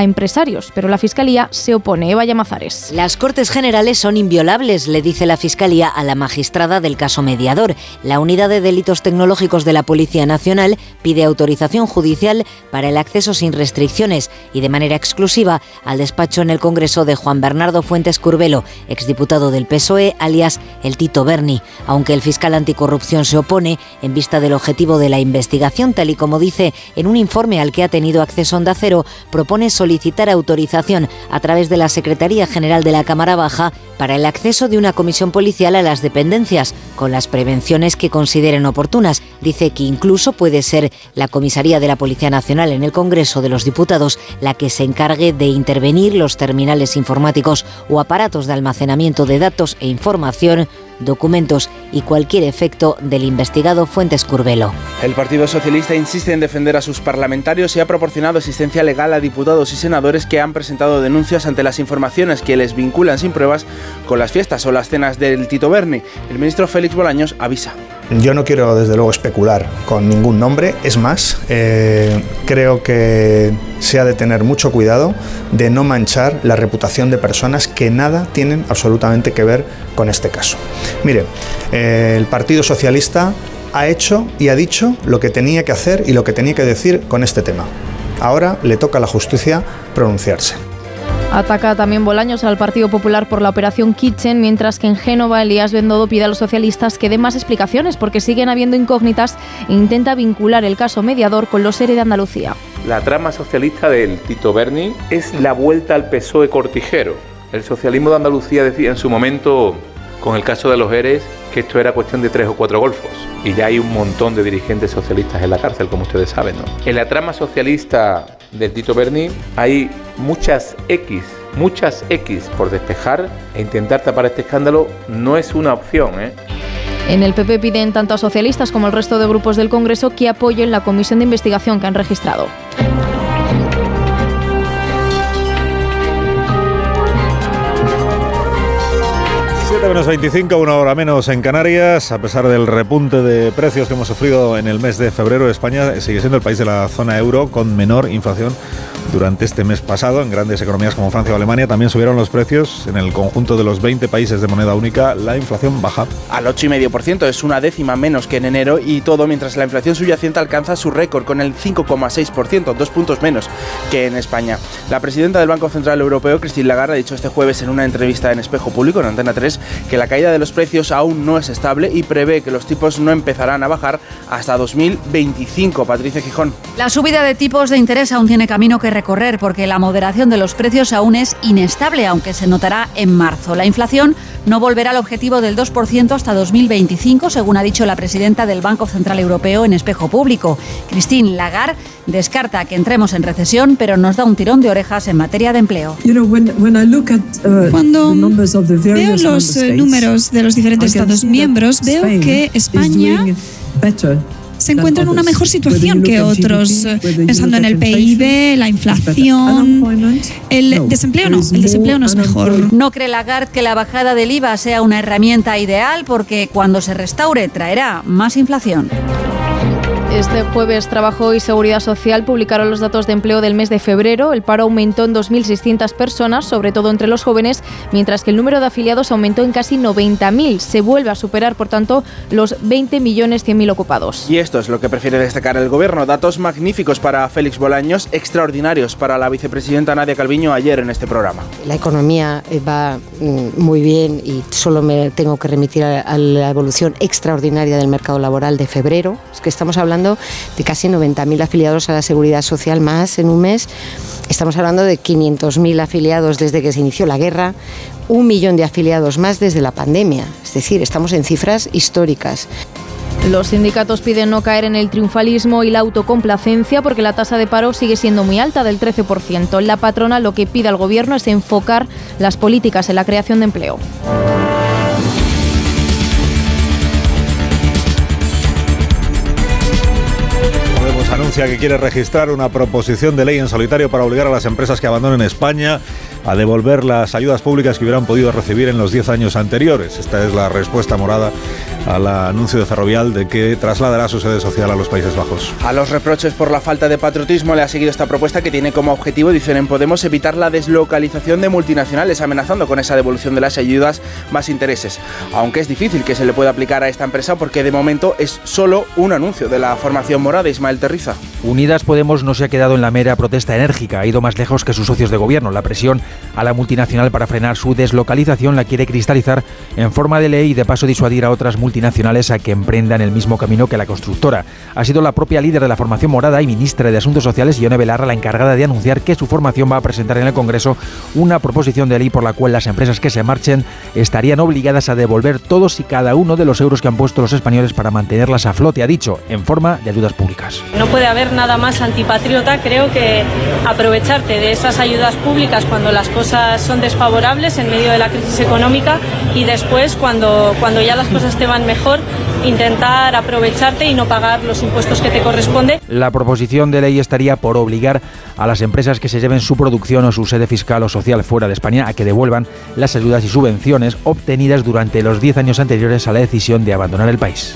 empresarios, pero la Fiscalía se opone. Eva Llamazares. Las Cortes Generales son inviolables, le dice la Fiscalía a la magistrada del caso mediador. La Unidad de Delitos Tecnológicos de la Policía Nacional pide autorización judicial para el acceso sin restricciones y de manera exclusiva al despacho en el Congreso de Juan Bernardo Fuentes Curbelo, exdiputado del PSOE, alias el Tito Berni. Aunque el fiscal anticorrupción se opone, en vista del objetivo de la investigación, tal y como dice en un informe al que ha tenido acceso Onda Cero, propone solicitar autorización a través de la Secretaría General de la Cámara Baja para el acceso de una comisión policial a las dependencias, con las prevenciones que consideren oportunas. Dice que incluso puede ser la Comisaría de la Policía Nacional en el Congreso de los Diputados la que se encargue de intervenir los terminales informáticos o aparatos de almacenamiento de datos e información documentos y cualquier efecto del investigado Fuentes Curbelo. El Partido Socialista insiste en defender a sus parlamentarios y ha proporcionado asistencia legal a diputados y senadores que han presentado denuncias ante las informaciones que les vinculan sin pruebas con las fiestas o las cenas del Tito Berni. El ministro Félix Bolaños avisa. Yo no quiero desde luego especular con ningún nombre, es más, eh, creo que se ha de tener mucho cuidado de no manchar la reputación de personas que nada tienen absolutamente que ver con este caso. Mire, eh, el Partido Socialista ha hecho y ha dicho lo que tenía que hacer y lo que tenía que decir con este tema. Ahora le toca a la justicia pronunciarse. Ataca también Bolaños al Partido Popular por la operación Kitchen, mientras que en Génova Elías Bendodo pide a los socialistas que den más explicaciones porque siguen habiendo incógnitas e intenta vincular el caso mediador con los seres de Andalucía. La trama socialista del Tito Berni es la vuelta al PSOE cortijero. El socialismo de Andalucía decía en su momento, con el caso de los ERES, que esto era cuestión de tres o cuatro golfos. Y ya hay un montón de dirigentes socialistas en la cárcel, como ustedes saben. ¿no? En la trama socialista del Tito Berni hay muchas X, muchas X por despejar e intentar tapar este escándalo no es una opción. ¿eh? En el PP piden tanto a socialistas como al resto de grupos del Congreso que apoyen la comisión de investigación que han registrado. Menos 25, una hora menos en Canarias. A pesar del repunte de precios que hemos sufrido en el mes de febrero, España sigue siendo el país de la zona euro con menor inflación durante este mes pasado. En grandes economías como Francia o Alemania también subieron los precios. En el conjunto de los 20 países de moneda única, la inflación baja. Al 8,5%, es una décima menos que en enero y todo mientras la inflación subyacente alcanza su récord con el 5,6%, dos puntos menos que en España. La presidenta del Banco Central Europeo, Christine Lagarde, ha dicho este jueves en una entrevista en Espejo Público, en Antena 3, que la caída de los precios aún no es estable y prevé que los tipos no empezarán a bajar hasta 2025. Patricia Gijón. La subida de tipos de interés aún tiene camino que recorrer porque la moderación de los precios aún es inestable, aunque se notará en marzo. La inflación no volverá al objetivo del 2% hasta 2025, según ha dicho la presidenta del Banco Central Europeo en espejo público. Christine Lagarde descarta que entremos en recesión, pero nos da un tirón de orejas en materia de empleo. Cuando veo los eh, números de los diferentes Estados miembros, veo que España se encuentra en una mejor situación que otros, eh, pensando en el PIB, la inflación, el desempleo no, el desempleo no es mejor. No cree Lagarde que la bajada del IVA sea una herramienta ideal porque cuando se restaure traerá más inflación. Este jueves Trabajo y Seguridad Social publicaron los datos de empleo del mes de febrero. El paro aumentó en 2.600 personas, sobre todo entre los jóvenes, mientras que el número de afiliados aumentó en casi 90.000. Se vuelve a superar, por tanto, los 20 millones ocupados. Y esto es lo que prefiere destacar el gobierno. Datos magníficos para Félix Bolaños, extraordinarios para la vicepresidenta Nadia Calviño ayer en este programa. La economía eh, va mm, muy bien y solo me tengo que remitir a, a la evolución extraordinaria del mercado laboral de febrero. Es que estamos hablando de casi 90.000 afiliados a la seguridad social más en un mes. Estamos hablando de 500.000 afiliados desde que se inició la guerra, un millón de afiliados más desde la pandemia. Es decir, estamos en cifras históricas. Los sindicatos piden no caer en el triunfalismo y la autocomplacencia porque la tasa de paro sigue siendo muy alta, del 13%. La patrona lo que pide al gobierno es enfocar las políticas en la creación de empleo. Que quiere registrar una proposición de ley en solitario para obligar a las empresas que abandonen España a devolver las ayudas públicas que hubieran podido recibir en los 10 años anteriores. Esta es la respuesta morada al anuncio de Ferrovial de que trasladará su sede social a los Países Bajos. A los reproches por la falta de patriotismo le ha seguido esta propuesta que tiene como objetivo, dicen en Podemos, evitar la deslocalización de multinacionales, amenazando con esa devolución de las ayudas más intereses. Aunque es difícil que se le pueda aplicar a esta empresa porque de momento es solo un anuncio de la formación morada, Ismael Terriza. Unidas Podemos no se ha quedado en la mera protesta enérgica, ha ido más lejos que sus socios de gobierno. La presión a la multinacional para frenar su deslocalización la quiere cristalizar en forma de ley y de paso disuadir a otras multinacionales a que emprendan el mismo camino que la constructora. Ha sido la propia líder de la formación morada y ministra de Asuntos Sociales, Ione Belarra, la encargada de anunciar que su formación va a presentar en el Congreso una proposición de ley por la cual las empresas que se marchen estarían obligadas a devolver todos y cada uno de los euros que han puesto los españoles para mantenerlas a flote, ha dicho, en forma de ayudas públicas. No puede haber nada más antipatriota, creo que aprovecharte de esas ayudas públicas cuando las cosas son desfavorables en medio de la crisis económica y después cuando, cuando ya las cosas te van mejor, intentar aprovecharte y no pagar los impuestos que te corresponde. La proposición de ley estaría por obligar a las empresas que se lleven su producción o su sede fiscal o social fuera de España a que devuelvan las ayudas y subvenciones obtenidas durante los 10 años anteriores a la decisión de abandonar el país.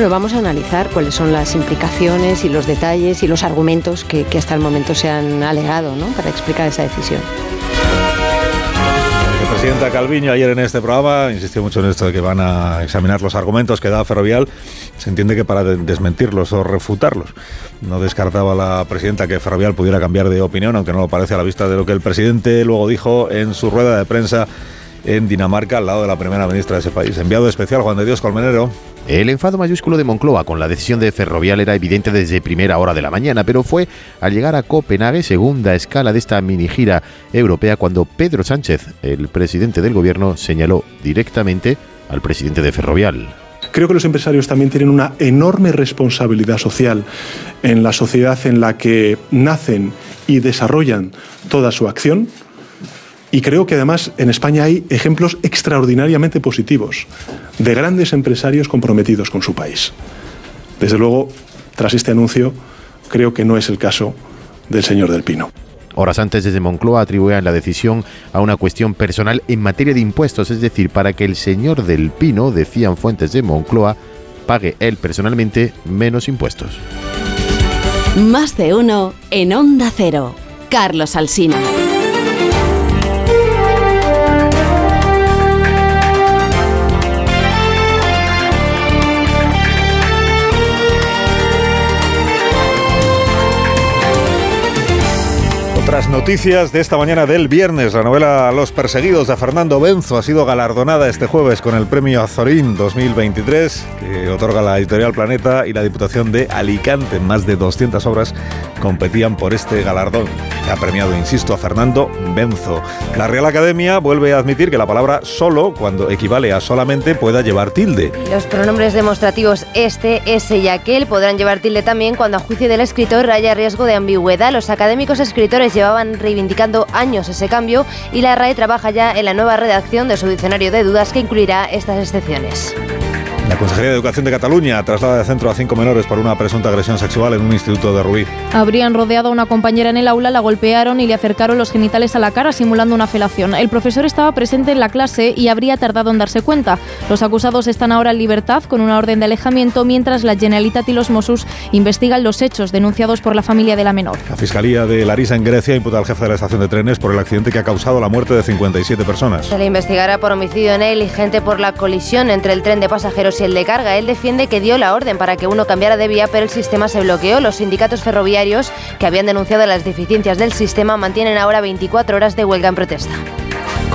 Bueno, vamos a analizar cuáles son las implicaciones y los detalles y los argumentos que, hasta el momento se han alegado ¿no? para explicar esa decisión. Presidenta Calviño ayer en este programa insistió mucho en esto de que van a examinar los argumentos que da Ferrovial. Se entiende que para desmentirlos o refutarlos. No descartaba la presidenta que Ferrovial pudiera cambiar de opinión, aunque no lo parece a la vista de lo que el presidente luego dijo en su rueda de prensa en Dinamarca al lado de la primera ministra de ese país. Enviado especial Juan de Dios Colmenero. El enfado mayúsculo de Moncloa con la decisión de Ferrovial era evidente desde primera hora de la mañana, pero fue al llegar a Copenhague, segunda escala de esta mini gira europea, cuando Pedro Sánchez, el presidente del gobierno, señaló directamente al presidente de Ferrovial. Creo que los empresarios también tienen una enorme responsabilidad social en la sociedad en la que nacen y desarrollan toda su acción y creo que además en España hay ejemplos extraordinariamente positivos de grandes empresarios comprometidos con su país. Desde luego, tras este anuncio, creo que no es el caso del señor Del Pino. Horas antes desde Moncloa atribuían la decisión a una cuestión personal en materia de impuestos, es decir, para que el señor Del Pino, decían fuentes de Moncloa, pague él personalmente menos impuestos. Más de uno en Onda Cero. Carlos Alsina. Otras noticias de esta mañana del viernes, la novela Los perseguidos de Fernando Benzo ha sido galardonada este jueves con el premio Azorín 2023 que otorga la editorial Planeta y la Diputación de Alicante. Más de 200 obras competían por este galardón ha premiado, insisto, a Fernando Benzo. La Real Academia vuelve a admitir que la palabra solo, cuando equivale a solamente, pueda llevar tilde. Los pronombres demostrativos este, ese y aquel podrán llevar tilde también cuando a juicio del escritor haya riesgo de ambigüedad. Los académicos escritores llevaban reivindicando años ese cambio y la RAE trabaja ya en la nueva redacción de su diccionario de dudas que incluirá estas excepciones. La Consejería de Educación de Cataluña traslada de centro a cinco menores por una presunta agresión sexual en un instituto de Rubí. Habrían rodeado a una compañera en el aula, la golpearon y le acercaron los genitales a la cara simulando una felación. El profesor estaba presente en la clase y habría tardado en darse cuenta. Los acusados están ahora en libertad con una orden de alejamiento mientras la Generalitat y los Mossos investigan los hechos denunciados por la familia de la menor. La Fiscalía de Larisa en Grecia imputa al jefe de la estación de trenes por el accidente que ha causado la muerte de 57 personas. Se le investigará por homicidio negligente por la colisión entre el tren de pasajeros el de carga. Él defiende que dio la orden para que uno cambiara de vía, pero el sistema se bloqueó. Los sindicatos ferroviarios que habían denunciado las deficiencias del sistema mantienen ahora 24 horas de huelga en protesta.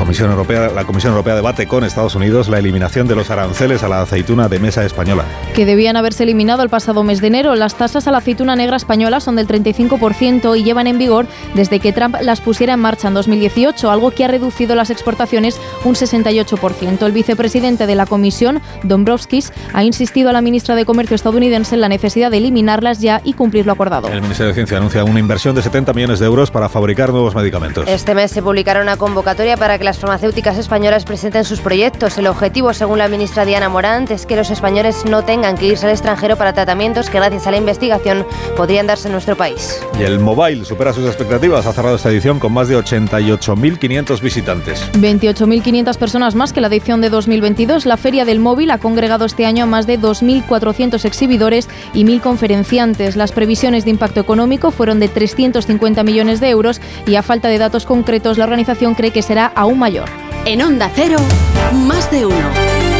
Comisión Europea, la Comisión Europea debate con Estados Unidos la eliminación de los aranceles a la aceituna de mesa española. Que debían haberse eliminado el pasado mes de enero. Las tasas a la aceituna negra española son del 35% y llevan en vigor desde que Trump las pusiera en marcha en 2018, algo que ha reducido las exportaciones un 68%. El vicepresidente de la Comisión, Dombrovskis, ha insistido a la ministra de Comercio estadounidense en la necesidad de eliminarlas ya y cumplir lo acordado. El Ministerio de Ciencia anuncia una inversión de 70 millones de euros para fabricar nuevos medicamentos. Este mes se publicará una convocatoria para que las farmacéuticas españolas presenten sus proyectos. El objetivo, según la ministra Diana Morant, es que los españoles no tengan que irse al extranjero para tratamientos que gracias a la investigación podrían darse en nuestro país. Y el Mobile supera sus expectativas. Ha cerrado esta edición con más de 88.500 visitantes. 28.500 personas más que la edición de 2022. La Feria del Móvil ha congregado este año a más de 2.400 exhibidores y 1.000 conferenciantes. Las previsiones de impacto económico fueron de 350 millones de euros y a falta de datos concretos la organización cree que será aún mayor. En Onda Cero, más de uno.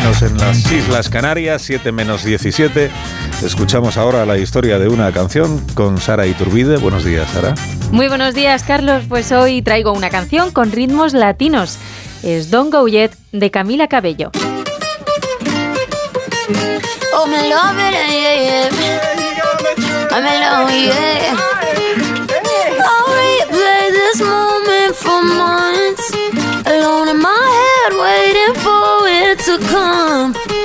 Menos en las Islas Canarias, 7 menos 17. Escuchamos ahora la historia de una canción con Sara Iturbide. Buenos días, Sara. Muy buenos días, Carlos. Pues hoy traigo una canción con ritmos latinos. Es Don't Go Yet de Camila Cabello. Oh, me love it, yeah, yeah. I'm alone, yeah. I'll replay this moment for months. Alone in my head, waiting for come.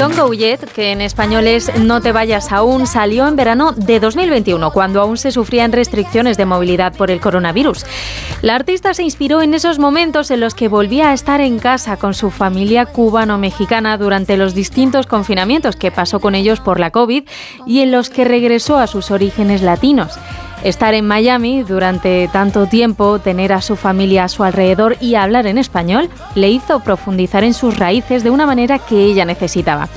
Don't Go Yet, que en español es No te vayas aún, salió en verano de 2021, cuando aún se sufrían restricciones de movilidad por el coronavirus. La artista se inspiró en esos momentos en los que volvía a estar en casa con su familia cubano-mexicana durante los distintos confinamientos que pasó con ellos por la COVID y en los que regresó a sus orígenes latinos. Estar en Miami durante tanto tiempo, tener a su familia a su alrededor y hablar en español, le hizo profundizar en sus raíces de una manera que ella necesitaba.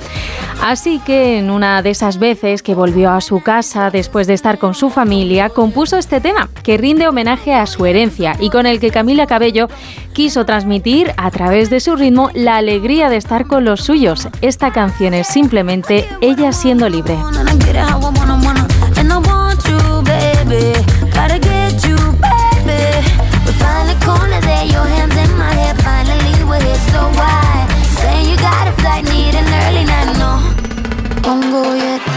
Así que en una de esas veces que volvió a su casa después de estar con su familia, compuso este tema, que rinde homenaje a su herencia y con el que Camila Cabello quiso transmitir a través de su ritmo la alegría de estar con los suyos. Esta canción es simplemente ella siendo libre. Gotta get you, baby. We find the corner there, your hands in my hair. Finally, we're here, so why? Saying you got a flight, need an early night, no. Don't go yet.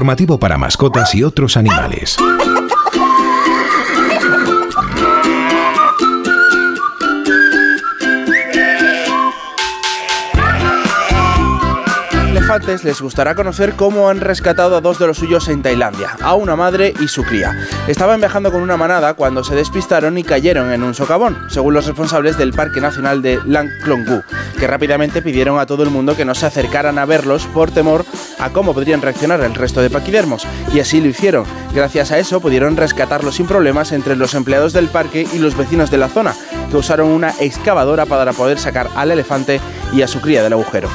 Informativo para mascotas y otros animales. les gustará conocer cómo han rescatado a dos de los suyos en Tailandia, a una madre y su cría. Estaban viajando con una manada cuando se despistaron y cayeron en un socavón, según los responsables del Parque Nacional de Langklonggu, que rápidamente pidieron a todo el mundo que no se acercaran a verlos por temor a cómo podrían reaccionar el resto de paquidermos, y así lo hicieron. Gracias a eso pudieron rescatarlos sin problemas entre los empleados del parque y los vecinos de la zona, que usaron una excavadora para poder sacar al elefante y a su cría del agujero.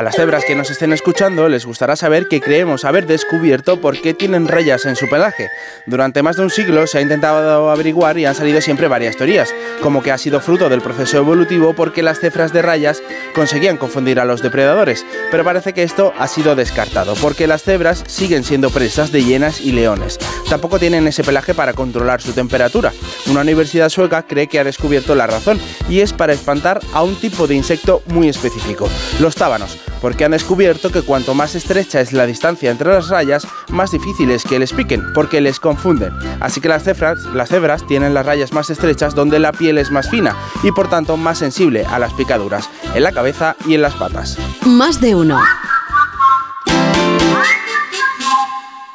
A las cebras que nos estén escuchando les gustará saber que creemos haber descubierto por qué tienen rayas en su pelaje. Durante más de un siglo se ha intentado averiguar y han salido siempre varias teorías, como que ha sido fruto del proceso evolutivo porque las cefras de rayas conseguían confundir a los depredadores, pero parece que esto ha sido descartado, porque las cebras siguen siendo presas de hienas y leones. Tampoco tienen ese pelaje para controlar su temperatura. Una universidad sueca cree que ha descubierto la razón, y es para espantar a un tipo de insecto muy específico, los tábanos porque han descubierto que cuanto más estrecha es la distancia entre las rayas, más difícil es que les piquen, porque les confunden. Así que las cebras, las tienen las rayas más estrechas donde la piel es más fina y por tanto más sensible a las picaduras, en la cabeza y en las patas. Más de uno.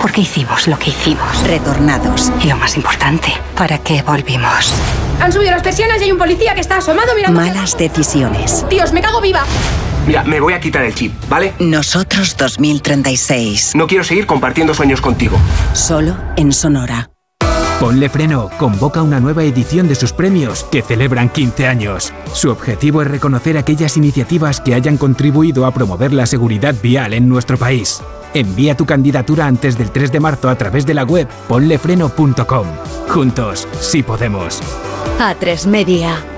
¿Por qué hicimos lo que hicimos? Retornados. Y lo más importante, ¿para qué volvimos? Han subido las persianas y hay un policía que está asomado mirando. Malas decisiones. Dios, me cago viva. Mira, me voy a quitar el chip, ¿vale? Nosotros 2036. No quiero seguir compartiendo sueños contigo. Solo en Sonora. Ponle Freno convoca una nueva edición de sus premios que celebran 15 años. Su objetivo es reconocer aquellas iniciativas que hayan contribuido a promover la seguridad vial en nuestro país. Envía tu candidatura antes del 3 de marzo a través de la web ponlefreno.com. Juntos, sí podemos. A3 Media.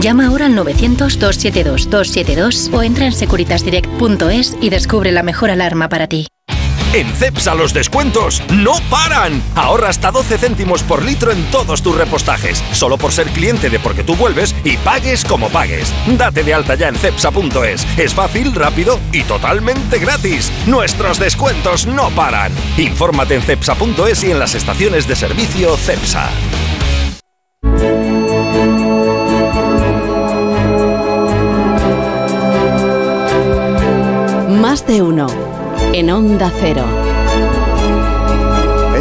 Llama ahora al 900-272-272 o entra en securitasdirect.es y descubre la mejor alarma para ti. En CEPSA los descuentos no paran. Ahorra hasta 12 céntimos por litro en todos tus repostajes, solo por ser cliente de Porque tú vuelves y pagues como pagues. Date de alta ya en CEPSA.es. Es fácil, rápido y totalmente gratis. Nuestros descuentos no paran. Infórmate en CEPSA.es y en las estaciones de servicio CEPSA. Más de uno. En Onda Cero.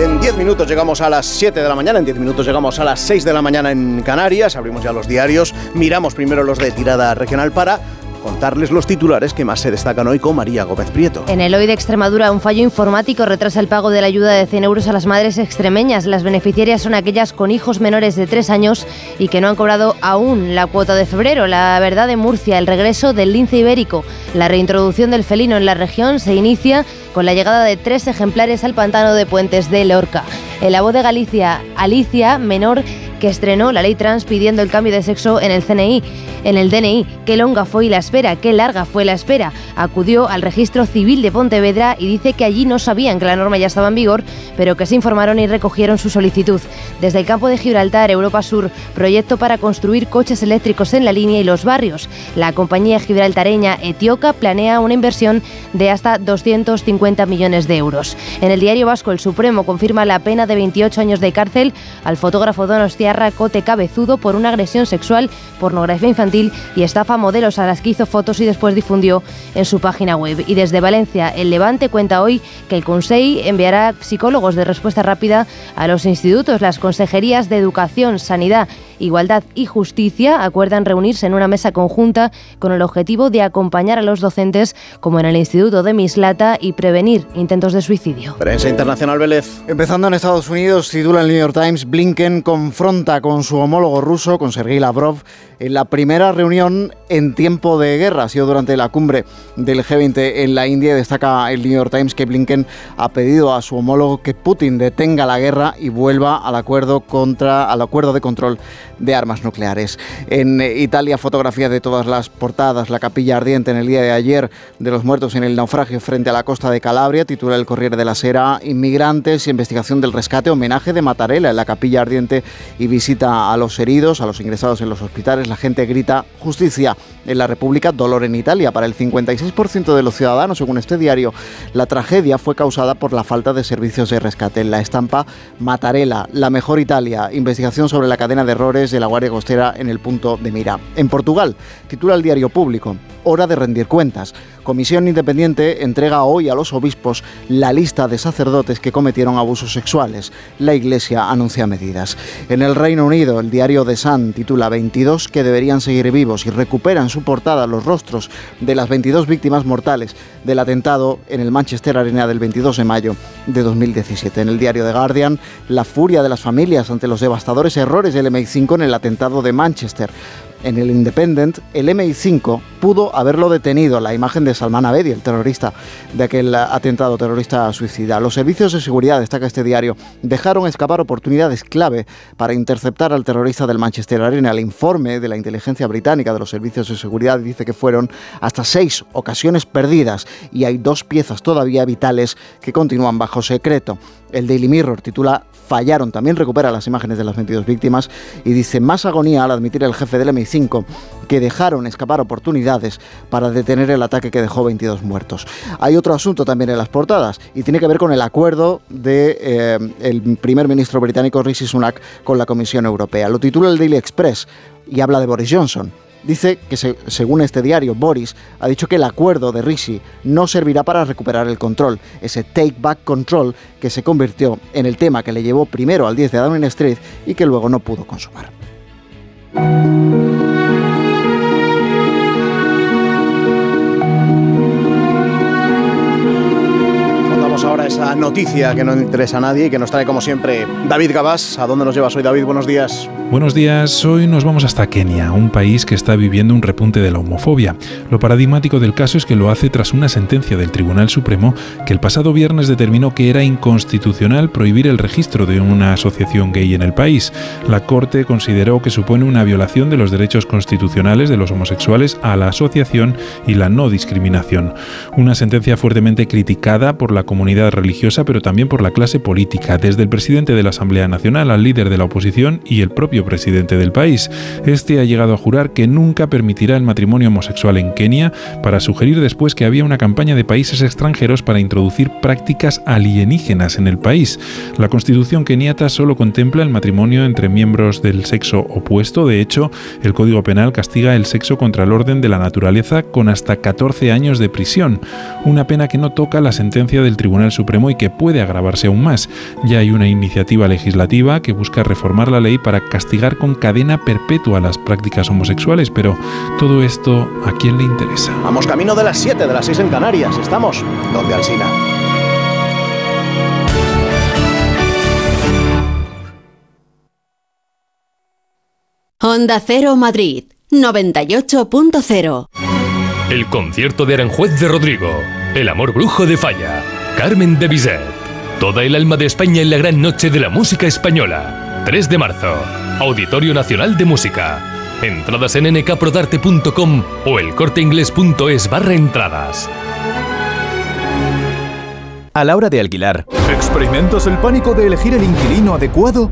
En 10 minutos llegamos a las 7 de la mañana, en 10 minutos llegamos a las 6 de la mañana en Canarias, abrimos ya los diarios, miramos primero los de tirada regional para contarles los titulares que más se destacan hoy con María Gómez Prieto. En el hoy de Extremadura, un fallo informático retrasa el pago de la ayuda de 100 euros a las madres extremeñas. Las beneficiarias son aquellas con hijos menores de 3 años y que no han cobrado aún la cuota de febrero. La verdad de Murcia, el regreso del lince ibérico. La reintroducción del felino en la región se inicia con la llegada de tres ejemplares al pantano de Puentes de Lorca. En la voz de Galicia, Alicia, menor que estrenó la ley trans pidiendo el cambio de sexo en el CNI, en el DNI. Qué longa fue la espera, qué larga fue la espera. Acudió al registro civil de Pontevedra y dice que allí no sabían que la norma ya estaba en vigor, pero que se informaron y recogieron su solicitud. Desde el campo de Gibraltar, Europa Sur, proyecto para construir coches eléctricos en la línea y los barrios. La compañía gibraltareña Etioca planea una inversión de hasta 250 millones de euros. En el diario vasco, el Supremo confirma la pena de 28 años de cárcel al fotógrafo Donostia Cote Cabezudo por una agresión sexual, pornografía infantil y estafa a modelos a las que hizo fotos y después difundió en su página web. Y desde Valencia, el Levante cuenta hoy que el Consejo enviará psicólogos de respuesta rápida a los institutos. Las consejerías de Educación, Sanidad, Igualdad y Justicia acuerdan reunirse en una mesa conjunta con el objetivo de acompañar a los docentes, como en el Instituto de Mislata, y prevenir intentos de suicidio. Prensa internacional Vélez. Empezando en Estados Unidos, titula el New York Times, Blinken confronta con su homólogo ruso, con Sergei Lavrov, en la primera reunión en tiempo de guerra. Ha sido durante la cumbre del G20 en la India. Destaca el New York Times que Blinken ha pedido a su homólogo que Putin detenga la guerra y vuelva al acuerdo, contra, al acuerdo de control de armas nucleares. En Italia, fotografía de todas las portadas. La capilla ardiente en el día de ayer de los muertos en el naufragio frente a la costa de Calabria. Titula el Corriere de la Sera. Inmigrantes, investigación del rescate, homenaje de Matarela en la capilla ardiente y visita a los heridos, a los ingresados en los hospitales. La gente grita justicia en la República, dolor en Italia. Para el 56% de los ciudadanos, según este diario, la tragedia fue causada por la falta de servicios de rescate. En la estampa Matarela, la mejor Italia, investigación sobre la cadena de errores de la Guardia Costera en el punto de mira. En Portugal, titula el diario público, hora de rendir cuentas. Comisión Independiente entrega hoy a los obispos la lista de sacerdotes que cometieron abusos sexuales. La Iglesia anuncia medidas. En el Reino Unido, el diario The Sun titula 22 que deberían seguir vivos y recupera en su portada los rostros de las 22 víctimas mortales del atentado en el Manchester Arena del 22 de mayo de 2017. En el diario The Guardian, la furia de las familias ante los devastadores errores del MI5 en el atentado de Manchester en el Independent, el MI5 pudo haberlo detenido, la imagen de Salman Abedi, el terrorista de aquel atentado terrorista suicida. Los servicios de seguridad, destaca este diario, dejaron escapar oportunidades clave para interceptar al terrorista del Manchester Arena. El informe de la inteligencia británica de los servicios de seguridad dice que fueron hasta seis ocasiones perdidas y hay dos piezas todavía vitales que continúan bajo secreto. El Daily Mirror titula Fallaron, también recupera las imágenes de las 22 víctimas y dice más agonía al admitir el jefe del MI5 que dejaron escapar oportunidades para detener el ataque que dejó 22 muertos. Hay otro asunto también en las portadas y tiene que ver con el acuerdo de, eh, primer ministro británico Rishi Sunak con la Comisión Europea. Lo titula el Daily Express y habla de Boris Johnson dice que según este diario, Boris ha dicho que el acuerdo de Rishi no servirá para recuperar el control, ese take back control que se convirtió en el tema que le llevó primero al 10 de Downing Street y que luego no pudo consumar. Esa noticia que no interesa a nadie y que nos trae como siempre David Gabás. ¿A dónde nos llevas hoy David? Buenos días. Buenos días, hoy nos vamos hasta Kenia, un país que está viviendo un repunte de la homofobia. Lo paradigmático del caso es que lo hace tras una sentencia del Tribunal Supremo que el pasado viernes determinó que era inconstitucional prohibir el registro de una asociación gay en el país. La Corte consideró que supone una violación de los derechos constitucionales de los homosexuales a la asociación y la no discriminación. Una sentencia fuertemente criticada por la comunidad religiosa pero también por la clase política, desde el presidente de la Asamblea Nacional al líder de la oposición y el propio presidente del país. Este ha llegado a jurar que nunca permitirá el matrimonio homosexual en Kenia para sugerir después que había una campaña de países extranjeros para introducir prácticas alienígenas en el país. La constitución keniata solo contempla el matrimonio entre miembros del sexo opuesto. De hecho, el Código Penal castiga el sexo contra el orden de la naturaleza con hasta 14 años de prisión, una pena que no toca la sentencia del Tribunal Supremo y que puede agravarse aún más. Ya hay una iniciativa legislativa que busca reformar la ley para castigar con cadena perpetua las prácticas homosexuales, pero todo esto, ¿a quién le interesa? Vamos camino de las 7, de las 6 en Canarias. Estamos donde Alsina. Honda Cero Madrid 98.0 El concierto de Aranjuez de Rodrigo, El amor brujo de Falla, Carmen de Bizet, toda el alma de España en la gran noche de la música española, 3 de marzo. Auditorio Nacional de Música. Entradas en nkprodarte.com o elcorteingles.es barra entradas. A la hora de alquilar, ¿experimentas el pánico de elegir el inquilino adecuado?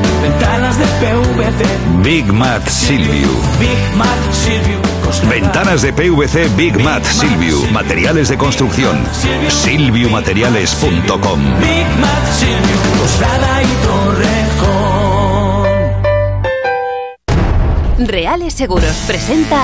Ventanas de PVC. Big Mat Silvio. Big Mat Silvio. Ventanas de PVC Big Mat Silvio. Materiales de construcción. Silviumateriales.com. Big Mat Silvio. Coslada y Torrejón. Reales Seguros presenta.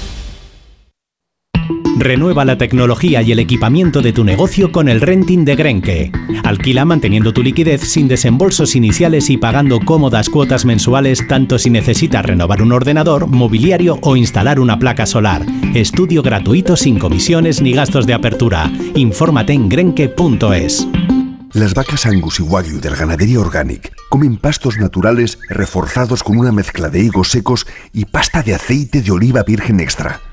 Renueva la tecnología y el equipamiento de tu negocio con el renting de Grenke. Alquila manteniendo tu liquidez sin desembolsos iniciales y pagando cómodas cuotas mensuales tanto si necesitas renovar un ordenador, mobiliario o instalar una placa solar. Estudio gratuito sin comisiones ni gastos de apertura. Infórmate en grenke.es. Las vacas Angus y Wagyu del Ganadería Organic comen pastos naturales reforzados con una mezcla de higos secos y pasta de aceite de oliva virgen extra.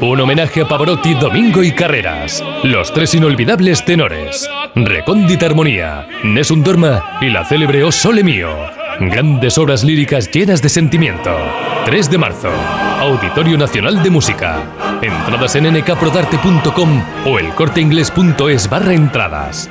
Un homenaje a Pavarotti, Domingo y Carreras. Los tres inolvidables tenores. Recóndita Armonía, Nessun Dorma y la célebre O Sole Mio. Grandes obras líricas llenas de sentimiento. 3 de marzo, Auditorio Nacional de Música. Entradas en nkprodarte.com o elcorteingles.es barra entradas.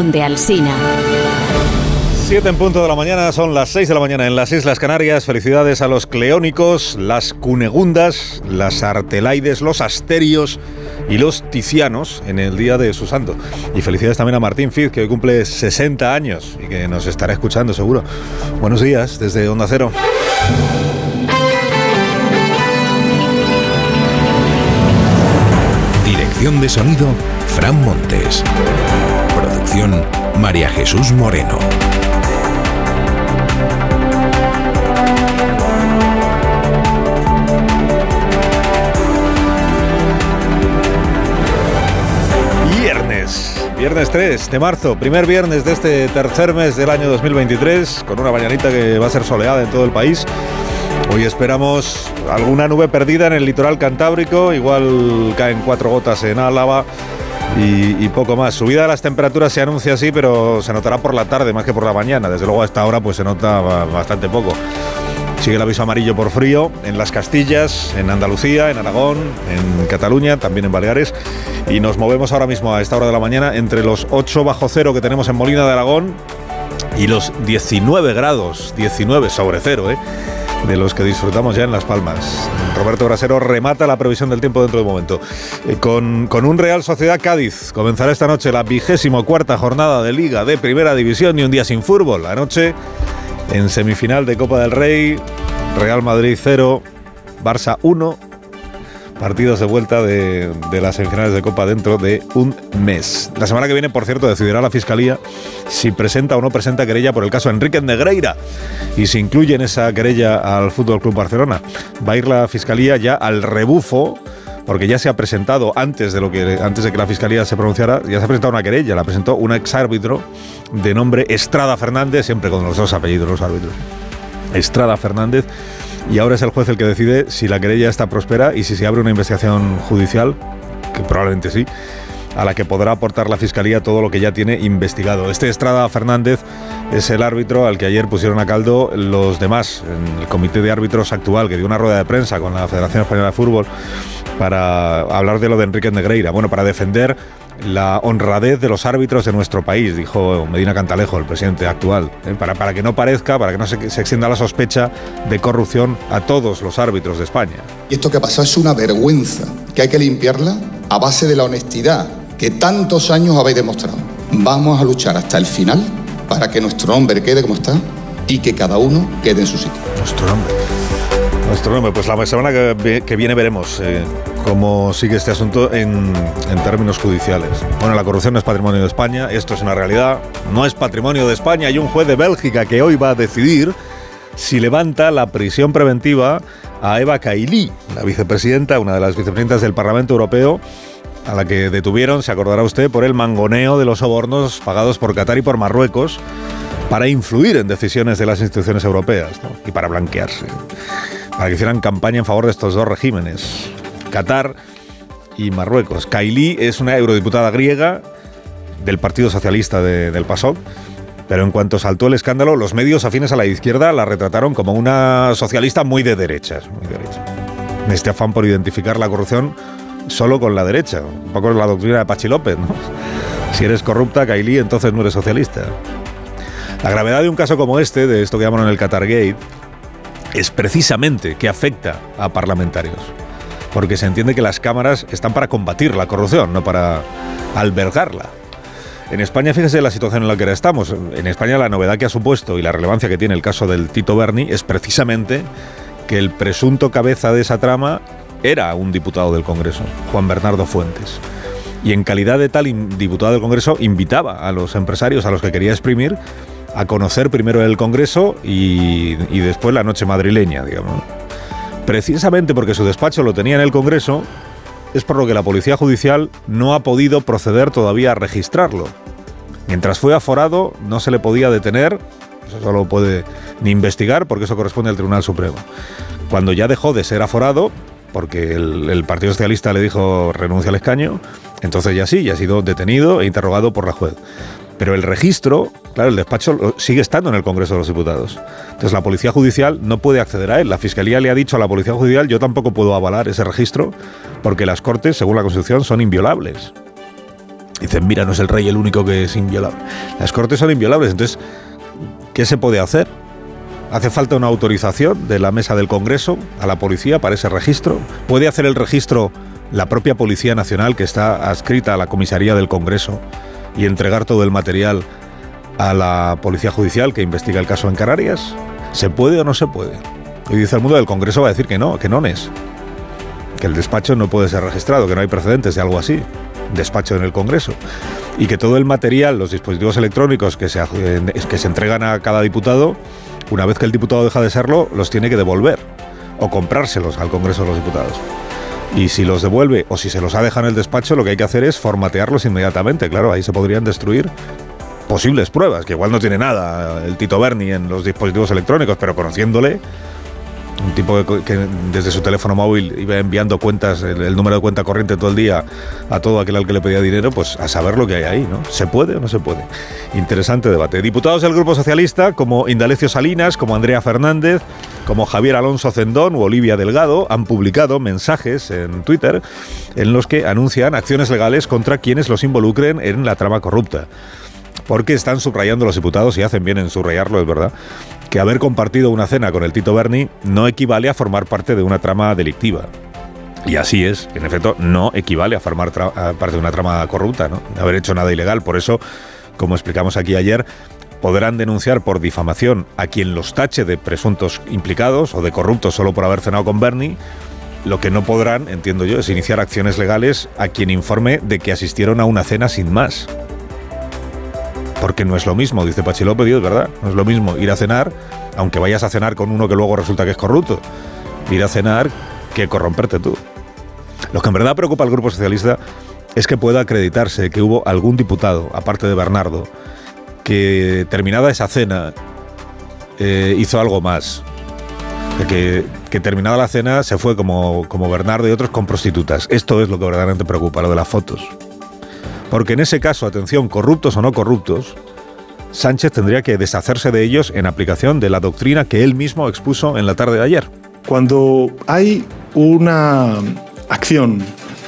Donde Alsina. 7 en punto de la mañana, son las 6 de la mañana en las Islas Canarias. Felicidades a los cleónicos, las cunegundas, las artelaides, los asterios y los ticianos en el día de su santo. Y felicidades también a Martín Fiz, que hoy cumple 60 años y que nos estará escuchando seguro. Buenos días desde Onda Cero. Dirección de sonido, Fran Montes. Producción, María Jesús Moreno. Viernes, viernes 3 de marzo, primer viernes de este tercer mes del año 2023, con una mañanita que va a ser soleada en todo el país. Hoy esperamos alguna nube perdida en el litoral cantábrico, igual caen cuatro gotas en Álava y, poco más. Subida de las temperaturas se anuncia así, pero se notará por la tarde más que por la mañana. Desde luego a esta hora pues se nota bastante poco. Sigue el aviso amarillo por frío en las Castillas, en Andalucía, en Aragón, en Cataluña, también en Baleares. Y nos movemos ahora mismo a esta hora de la mañana entre los 8 bajo cero que tenemos en Molina de Aragón y los 19 grados, 19 sobre cero, ¿eh? De los que disfrutamos ya en Las Palmas. Roberto Brasero remata la previsión del tiempo dentro de un momento. Eh, con, con, un Real Sociedad Cádiz comenzará esta noche la vigésimo cuarta jornada de Liga de Primera División y un día sin fútbol. Anoche, en semifinal de Copa del Rey, Real Madrid 0, Barça 1. Partidos de vuelta de, de, las semifinales de Copa dentro de un mes. La semana que viene, por cierto, decidirá la Fiscalía si presenta o no presenta querella por el caso Enrique Negreira y si incluye en esa querella al Fútbol Club Barcelona. Va a ir la Fiscalía ya al rebufo porque ya se ha presentado antes de lo que antes de que la fiscalía se pronunciara, ya se ha presentado una querella, la presentó un ex árbitro de nombre Estrada Fernández, siempre con los dos apellidos los árbitros. Estrada Fernández y ahora es el juez el que decide si la querella está próspera y si se abre una investigación judicial, que probablemente sí, a la que podrá aportar la Fiscalía todo lo que ya tiene investigado. Este Estrada Fernández es el árbitro al que ayer pusieron a caldo los demás, en el comité de árbitros actual, que dio una rueda de prensa con la Federación Española de Fútbol para hablar de lo de Enrique Negreira, bueno, para defender la honradez de los árbitros de nuestro país, dijo Medina Cantalejo, el presidente actual, ¿eh? para, para, que no parezca, para que no se, se, extienda la sospecha de corrupción a todos los árbitros de España. Y esto que pasado es una vergüenza, que hay que limpiarla a base de la honestidad que tantos años habéis demostrado. Vamos a luchar hasta el final para que nuestro nombre quede como está y que cada uno quede en su sitio. Nuestro nombre. Nuestro nombre, pues la semana que, viene veremos eh, cómo sigue este asunto en, en, términos judiciales. Bueno, la corrupción no es patrimonio de España, esto es una realidad, no es patrimonio de España. Hay un juez de Bélgica que hoy va a decidir si levanta la prisión preventiva a Eva Kaili, la vicepresidenta, una de las vicepresidentas del Parlamento Europeo, a la que detuvieron, se acordará usted, por el mangoneo de los sobornos pagados por Qatar y por Marruecos para influir en decisiones de las instituciones europeas y para blanquearse, para que hicieran campaña en favor de estos dos regímenes, Qatar y Marruecos. Kaili es una eurodiputada griega del Partido Socialista de- del PASOK, pero en cuanto saltó el escándalo, los medios afines a la izquierda la retrataron como una socialista muy de derechas, muy de derecha. En este afán por identificar la corrupción solo con la derecha, un poco la doctrina de Pachi López, ¿no? <laughs> Si eres corrupta, Kaili, entonces no eres socialista. La gravedad de un caso como este, de esto que llaman el Qatargate, es precisamente que afecta a parlamentarios. Porque se entiende que las cámaras están para combatir la corrupción, no para albergarla. En España, fíjese la situación en la que ahora estamos. En España la novedad que ha supuesto y la relevancia que tiene el caso del Tito Berni es precisamente que el presunto cabeza de esa trama era un diputado del Congreso, Juan Bernardo Fuentes. Y en calidad de tal diputado del Congreso invitaba a los empresarios a los que quería exprimir a conocer primero el Congreso y, y después la noche madrileña, digamos. Precisamente porque su despacho lo tenía en el Congreso, es por lo que la Policía Judicial no ha podido proceder todavía a registrarlo. Mientras fue aforado, no se le podía detener, eso solo puede ni investigar, porque eso corresponde al Tribunal Supremo. Cuando ya dejó de ser aforado, porque el, Partido Socialista le dijo renuncia al escaño, entonces ya sí, ya ha sido detenido e interrogado por la juez. Pero el registro, claro, el despacho sigue estando en el Congreso de los Diputados. Entonces la Policía Judicial no puede acceder a él. La Fiscalía le ha dicho a la Policía Judicial, yo tampoco puedo avalar ese registro, porque las Cortes, según la Constitución, son inviolables. Dicen, mira, no es el rey el único que es inviolable. Las Cortes son inviolables, entonces, ¿qué se puede hacer? ¿Hace falta una autorización de la mesa del Congreso a la policía para ese registro? ¿Puede hacer el registro la propia Policía Nacional que está adscrita a la comisaría del Congreso y entregar todo el material a la Policía Judicial que investiga el caso en Canarias? ¿Se puede o no se puede? Y dice el mundo del Congreso va a decir que no, que no es. Que el despacho no puede ser registrado, que no hay precedentes de algo así. Despacho en el Congreso. Y que todo el material, los dispositivos electrónicos que se, eh, que se entregan a cada diputado, una vez que el diputado deja de serlo, los tiene que devolver o comprárselos al Congreso de los Diputados. Y si los devuelve o si se los ha dejado en el despacho, lo que hay que hacer es formatearlos inmediatamente. Claro, ahí se podrían destruir posibles pruebas, que igual no tiene nada el Tito Berni en los dispositivos electrónicos, pero conociéndole, un tipo que, desde su teléfono móvil iba enviando cuentas, el, el número de cuenta corriente todo el día a todo aquel al que le pedía dinero, pues a saber lo que hay ahí, ¿no? ¿Se puede o no se puede? Interesante debate. Diputados del Grupo Socialista, como Indalecio Salinas, como Andrea Fernández, como Javier Alonso Zendón u Olivia Delgado, han publicado mensajes en Twitter en los que anuncian acciones legales contra quienes los involucren en la trama corrupta porque están subrayando los diputados y hacen bien en subrayarlo, es verdad, que haber compartido una cena con el Tito Berni no equivale a formar parte de una trama delictiva. Y así es, en efecto, no equivale a formar parte de una trama corrupta, ¿no? Haber hecho nada ilegal. Por eso, como explicamos aquí ayer, podrán denunciar por difamación a quien los tache de presuntos implicados o de corruptos solo por haber cenado con Berni. Lo que no podrán, entiendo yo, es iniciar acciones legales a quien informe de que asistieron a una cena sin más. Porque no es lo mismo, dice Pachi López, es verdad, no es lo mismo ir a cenar, aunque vayas a cenar con uno que luego resulta que es corrupto, ir a cenar que corromperte tú. Lo que en verdad preocupa al Grupo Socialista es que pueda acreditarse que hubo algún diputado, aparte de Bernardo, que terminada esa cena eh, hizo algo más. Que, que terminada la cena se fue como, como Bernardo y otros con prostitutas. Esto es lo que verdaderamente preocupa, lo de las fotos. Porque en ese caso, atención, corruptos o no corruptos, Sánchez tendría que deshacerse de ellos en aplicación de la doctrina que él mismo expuso en la tarde de ayer. Cuando hay una acción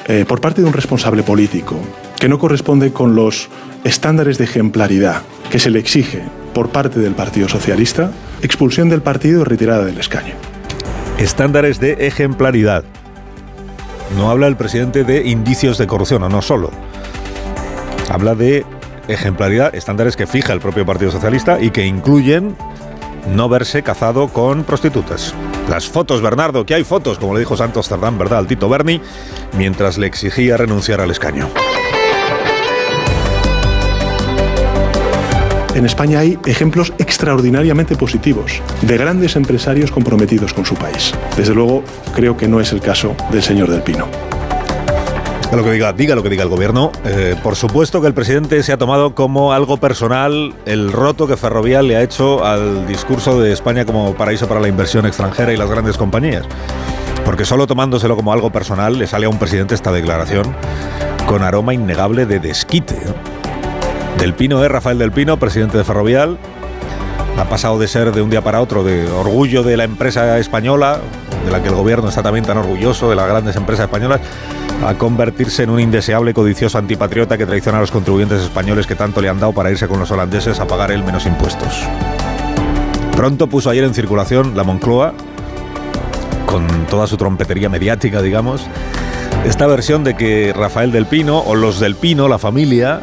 eh, por parte de un responsable político que no corresponde con los estándares de ejemplaridad que se le exige por parte del Partido Socialista, expulsión del partido y retirada del escaño. Estándares de ejemplaridad. No habla el presidente de indicios de corrupción, o no solo. Habla de ejemplaridad, estándares que fija el propio Partido Socialista y que incluyen no verse cazado con prostitutas. Las fotos, Bernardo, que hay fotos, como le dijo Santos Tardán, ¿verdad?, al Tito Berni, mientras le exigía renunciar al escaño. en España hay ejemplos extraordinariamente positivos de grandes empresarios comprometidos con su país. Desde luego, creo que no es el caso del señor Del Pino. Lo que diga, diga lo que diga el gobierno. Eh, por supuesto que el presidente se ha tomado como algo personal el roto que Ferrovial le ha hecho al discurso de España como paraíso para la inversión extranjera y las grandes compañías. Porque solo tomándoselo como algo personal le sale a un presidente esta declaración con aroma innegable de desquite. Del Pino, ¿eh? Rafael Del Pino, presidente de Ferrovial, ha pasado de ser de un día para otro de orgullo de la empresa española, de la que el gobierno está también tan orgulloso, de las grandes empresas españolas, a convertirse en un indeseable codicioso antipatriota que traiciona a los contribuyentes españoles que tanto le han dado para irse con los holandeses a pagar él menos impuestos. Pronto puso ayer en circulación la Moncloa, con toda su trompetería mediática, digamos, esta versión de que Rafael del Pino o los del Pino, la familia,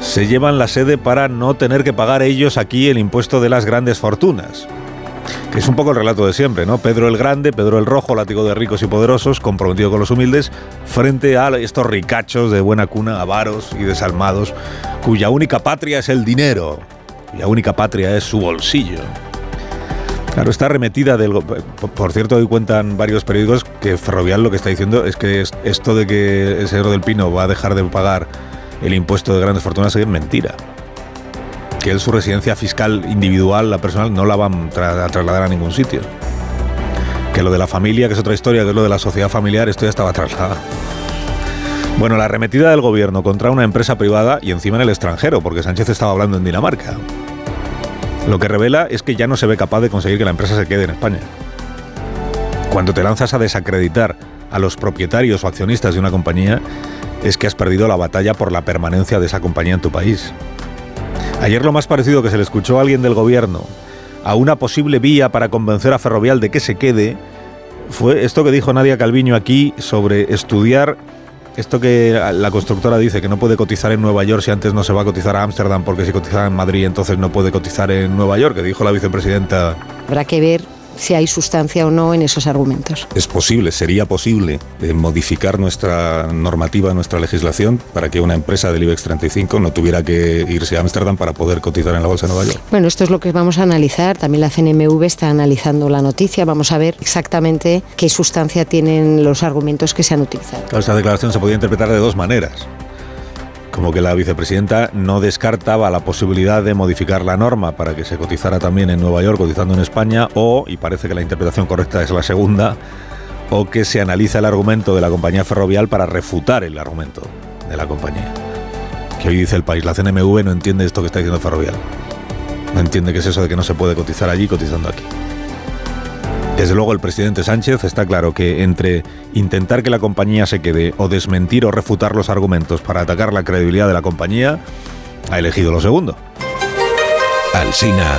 se llevan la sede para no tener que pagar ellos aquí el impuesto de las grandes fortunas. Que es un poco el relato de siempre, ¿no? Pedro el Grande, Pedro el Rojo, látigo de ricos y poderosos, comprometido con los humildes, frente a estos ricachos de buena cuna, avaros y desalmados, cuya única patria es el dinero, cuya única patria es su bolsillo. Claro, está remetida del... Por cierto, hoy cuentan varios periódicos que Ferrovial lo que está diciendo es que esto de que el señor del Pino va a dejar de pagar el impuesto de grandes fortunas es mentira que él su residencia fiscal individual, la personal, no la van a trasladar a ningún sitio. Que lo de la familia, que es otra historia, que es lo de la sociedad familiar, esto ya estaba trasladado. Bueno, la arremetida del gobierno contra una empresa privada y encima en el extranjero, porque Sánchez estaba hablando en Dinamarca. Lo que revela es que ya no se ve capaz de conseguir que la empresa se quede en España. Cuando te lanzas a desacreditar a los propietarios o accionistas de una compañía, es que has perdido la batalla por la permanencia de esa compañía en tu país. Ayer lo más parecido que se le escuchó a alguien del gobierno a una posible vía para convencer a Ferrovial de que se quede fue esto que dijo Nadia Calviño aquí sobre estudiar esto que la constructora dice que no puede cotizar en Nueva York si antes no se va a cotizar a Ámsterdam porque si cotiza en Madrid entonces no puede cotizar en Nueva York, que dijo la vicepresidenta. Habrá que ver si hay sustancia o no en esos argumentos. Es posible, sería posible eh, modificar nuestra normativa, nuestra legislación, para que una empresa del IBEX 35 no tuviera que irse a Ámsterdam para poder cotizar en la Bolsa de Nueva York. Bueno, esto es lo que vamos a analizar. También la CNMV está analizando la noticia. Vamos a ver exactamente qué sustancia tienen los argumentos que se han utilizado. esa declaración se podía interpretar de dos maneras como que la vicepresidenta no descartaba la posibilidad de modificar la norma para que se cotizara también en Nueva York, cotizando en España, o, y parece que la interpretación correcta es la segunda, o que se analiza el argumento de la compañía ferrovial para refutar el argumento de la compañía. Que hoy dice el país, la CNMV no entiende esto que está diciendo Ferrovial. No entiende qué es eso de que no se puede cotizar allí cotizando aquí. Desde luego el presidente Sánchez está claro que entre intentar que la compañía se quede o desmentir o refutar los argumentos para atacar la credibilidad de la compañía, ha elegido lo segundo. Alsina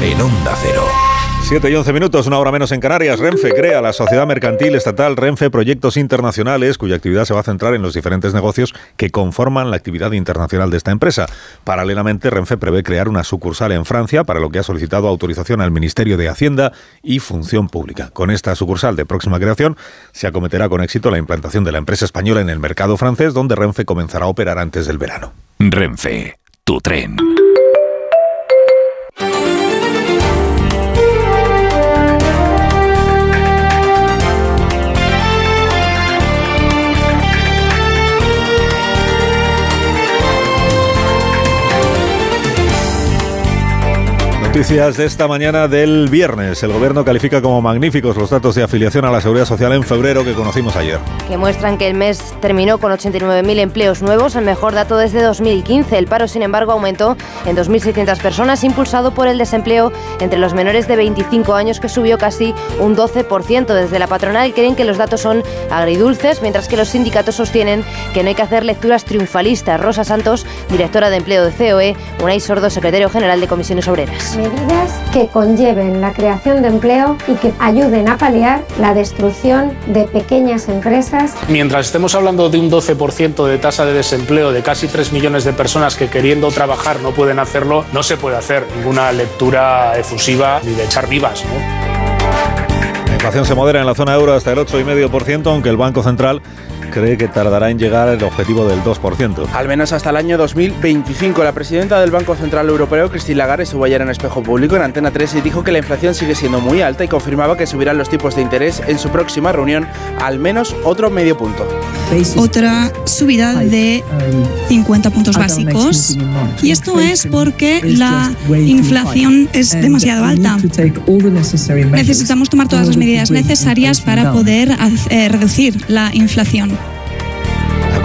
en Onda Cero. 7 y 11 minutos, una hora menos en Canarias. Renfe crea la sociedad mercantil estatal Renfe Proyectos Internacionales, cuya actividad se va a centrar en los diferentes negocios que conforman la actividad internacional de esta empresa. Paralelamente, Renfe prevé crear una sucursal en Francia, para lo que ha solicitado autorización al Ministerio de Hacienda y Función Pública. Con esta sucursal de próxima creación, se acometerá con éxito la implantación de la empresa española en el mercado francés, donde Renfe comenzará a operar antes del verano. Renfe, tu tren. Noticias de esta mañana del viernes. El gobierno califica como magníficos los datos de afiliación a la seguridad social en febrero que conocimos ayer. Que muestran que el mes terminó con 89.000 empleos nuevos, el mejor dato desde 2015. El paro, sin embargo, aumentó en 2.600 personas, impulsado por el desempleo entre los menores de 25 años, que subió casi un 12%. Desde la patronal creen que los datos son agridulces, mientras que los sindicatos sostienen que no hay que hacer lecturas triunfalistas. Rosa Santos, directora de empleo de COE, Unai Sordo, secretario general de Comisiones Obreras medidas que conlleven la creación de empleo y que ayuden a paliar la destrucción de pequeñas empresas. Mientras estemos hablando de un 12% de tasa de desempleo de casi 3 millones de personas que queriendo trabajar no pueden hacerlo, no se puede hacer ninguna lectura efusiva ni de echar vivas. La inflación se modera en la zona euro hasta el 8,5%, aunque el Banco Central cree que tardará en llegar al objetivo del 2%. Al menos hasta el año 2025. La presidenta del Banco Central Europeo, Christine Lagarde, estuvo ayer en Espejo Público en Antena 3 y dijo que la inflación sigue siendo muy alta y confirmaba que subirán los tipos de interés en su próxima reunión al menos otro medio punto. Otra subida de 50 puntos básicos. Y esto es porque la inflación es demasiado alta. Necesitamos tomar todas las medidas necesarias para poder eh, reducir la inflación.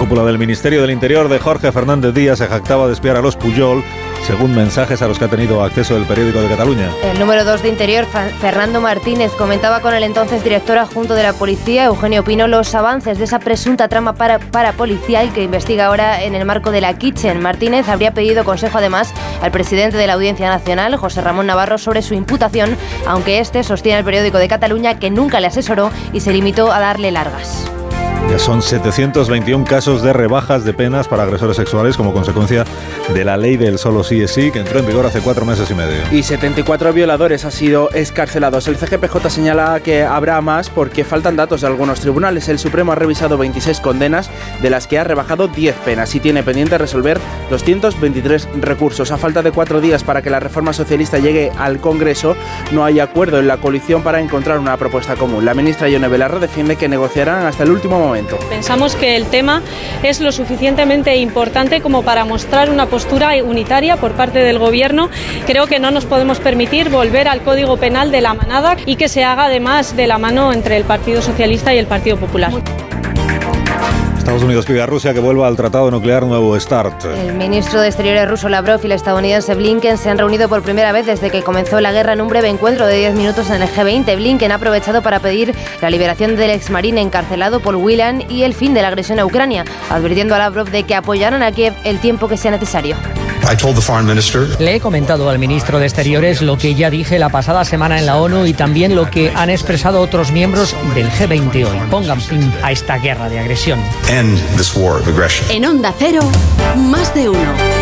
La cúpula del Ministerio del Interior de Jorge Fernández Díaz se jactaba de espiar a los Puyol según mensajes a los que ha tenido acceso el periódico de Cataluña. El número 2 de Interior, Fernando Martínez, comentaba con el entonces director adjunto de la policía, Eugenio Pino, los avances de esa presunta trama para, para policial que investiga ahora en el marco de la Kitchen. Martínez habría pedido consejo además al presidente de la Audiencia Nacional, José Ramón Navarro, sobre su imputación, aunque este sostiene el periódico de Cataluña que nunca le asesoró y se limitó a darle largas. Ya son 721 casos de rebajas de penas para agresores sexuales como consecuencia de la ley del solo sí es sí, que entró en vigor hace cuatro meses y medio. Y 74 violadores han sido escarcelados. El CGPJ señala que habrá más porque faltan datos de algunos tribunales. El Supremo ha revisado 26 condenas, de las que ha rebajado 10 penas y tiene pendiente resolver 223 recursos. A falta de cuatro días para que la reforma socialista llegue al Congreso, no hay acuerdo en la coalición para encontrar una propuesta común. La ministra Ione Belarra defiende que negociarán hasta el último momento. Pensamos que el tema es lo suficientemente importante como para mostrar una postura unitaria por parte del Gobierno. Creo que no nos podemos permitir volver al Código Penal de la manada y que se haga además de la mano entre el Partido Socialista y el Partido Popular. Estados Unidos pide a Rusia que vuelva al tratado nuclear Nuevo START. El ministro de Exteriores ruso Lavrov y el estadounidense Blinken se han reunido por primera vez desde que comenzó la guerra en un breve encuentro de 10 minutos en el G20. Blinken ha aprovechado para pedir la liberación del exmarine encarcelado Paul Whelan y el fin de la agresión a Ucrania, advirtiendo a Lavrov de que apoyarán a Kiev el tiempo que sea necesario. Le he comentado al ministro de Exteriores lo que ya dije la pasada semana en la ONU y también lo que han expresado otros miembros del G20 hoy. Pongan fin a esta guerra de agresión. En Onda Cero, más de uno.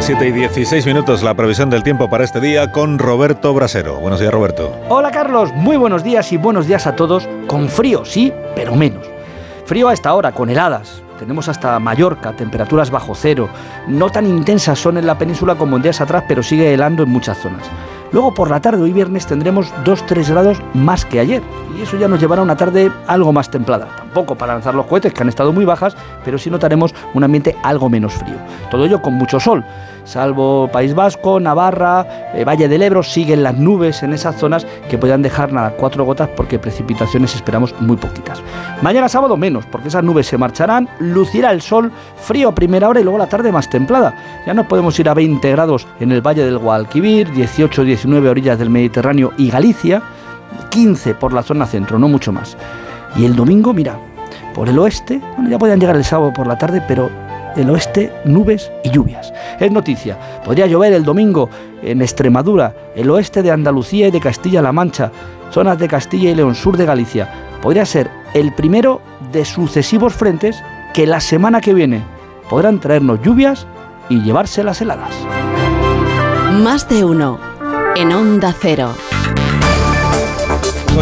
Las 7 y 16 minutos la previsión del tiempo para este día con Roberto Brasero. Buenos días, Roberto. Hola, Carlos. Muy buenos días y buenos días a todos. Con frío, sí, pero menos. Frío a esta hora, con heladas. Tenemos hasta Mallorca, temperaturas bajo cero. No tan intensas son en la península como en días atrás, pero sigue helando en muchas zonas. Luego por la tarde, hoy viernes, tendremos 2-3 grados más que ayer. Y eso ya nos llevará a una tarde algo más templada. Tampoco para lanzar los cohetes, que han estado muy bajas, pero sí notaremos un ambiente algo menos frío. Todo ello con mucho sol. Salvo País Vasco, Navarra, eh, Valle del Ebro, siguen las nubes en esas zonas que puedan dejar nada, cuatro gotas porque precipitaciones esperamos muy poquitas. Mañana sábado menos, porque esas nubes se marcharán, lucirá el sol, frío a primera hora y luego la tarde más templada. Ya nos podemos ir a 20 grados en el Valle del Guadalquivir, 18-19 orillas del Mediterráneo y Galicia, 15 por la zona centro, no mucho más. Y el domingo, mira, por el oeste, bueno, ya podían llegar el sábado por la tarde, pero el oeste nubes y lluvias. Es noticia, podría llover el domingo en Extremadura, el oeste de Andalucía y de Castilla-La Mancha, zonas de Castilla y León, sur de Galicia. Podría ser el primero de sucesivos frentes que la semana que viene podrán traernos lluvias y llevarse las heladas. Más de uno en Onda Cero.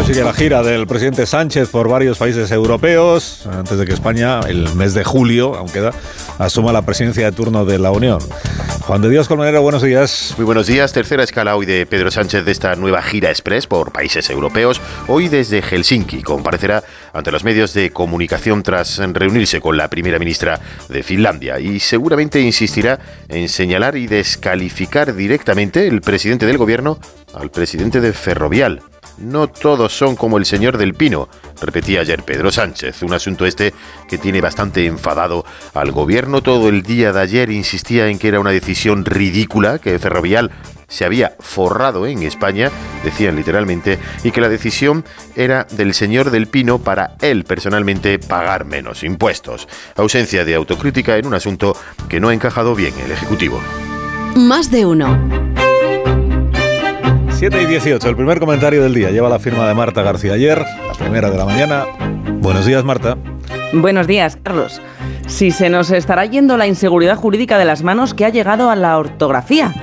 Sigue la gira del presidente Sánchez por varios países europeos, antes de que España, el mes de julio, aún queda, asuma la presidencia de turno de la Unión. Juan de Dios Colmenero, buenos días. Muy buenos días. Tercera escala hoy de Pedro Sánchez de esta nueva gira express por países europeos. Hoy desde Helsinki comparecerá ante los medios de comunicación tras reunirse con la primera ministra de Finlandia y seguramente insistirá en señalar y descalificar directamente el presidente del gobierno al presidente de Ferrovial. No todos son como el señor del Pino, repetía ayer Pedro Sánchez. Un asunto este que tiene bastante enfadado al gobierno. Todo el día de ayer insistía en que era una decisión ridícula, que Ferrovial se había forrado en España, decían literalmente, y que la decisión era del señor del Pino para él personalmente pagar menos impuestos. Ausencia de autocrítica en un asunto que no ha encajado bien el Ejecutivo. Más de uno. 7 y 18, el primer comentario del día. Lleva la firma de Marta García ayer, la primera de la mañana. Buenos días, Marta. Buenos días, Carlos. Si se nos estará yendo la inseguridad jurídica de las manos que ha llegado a la ortografía.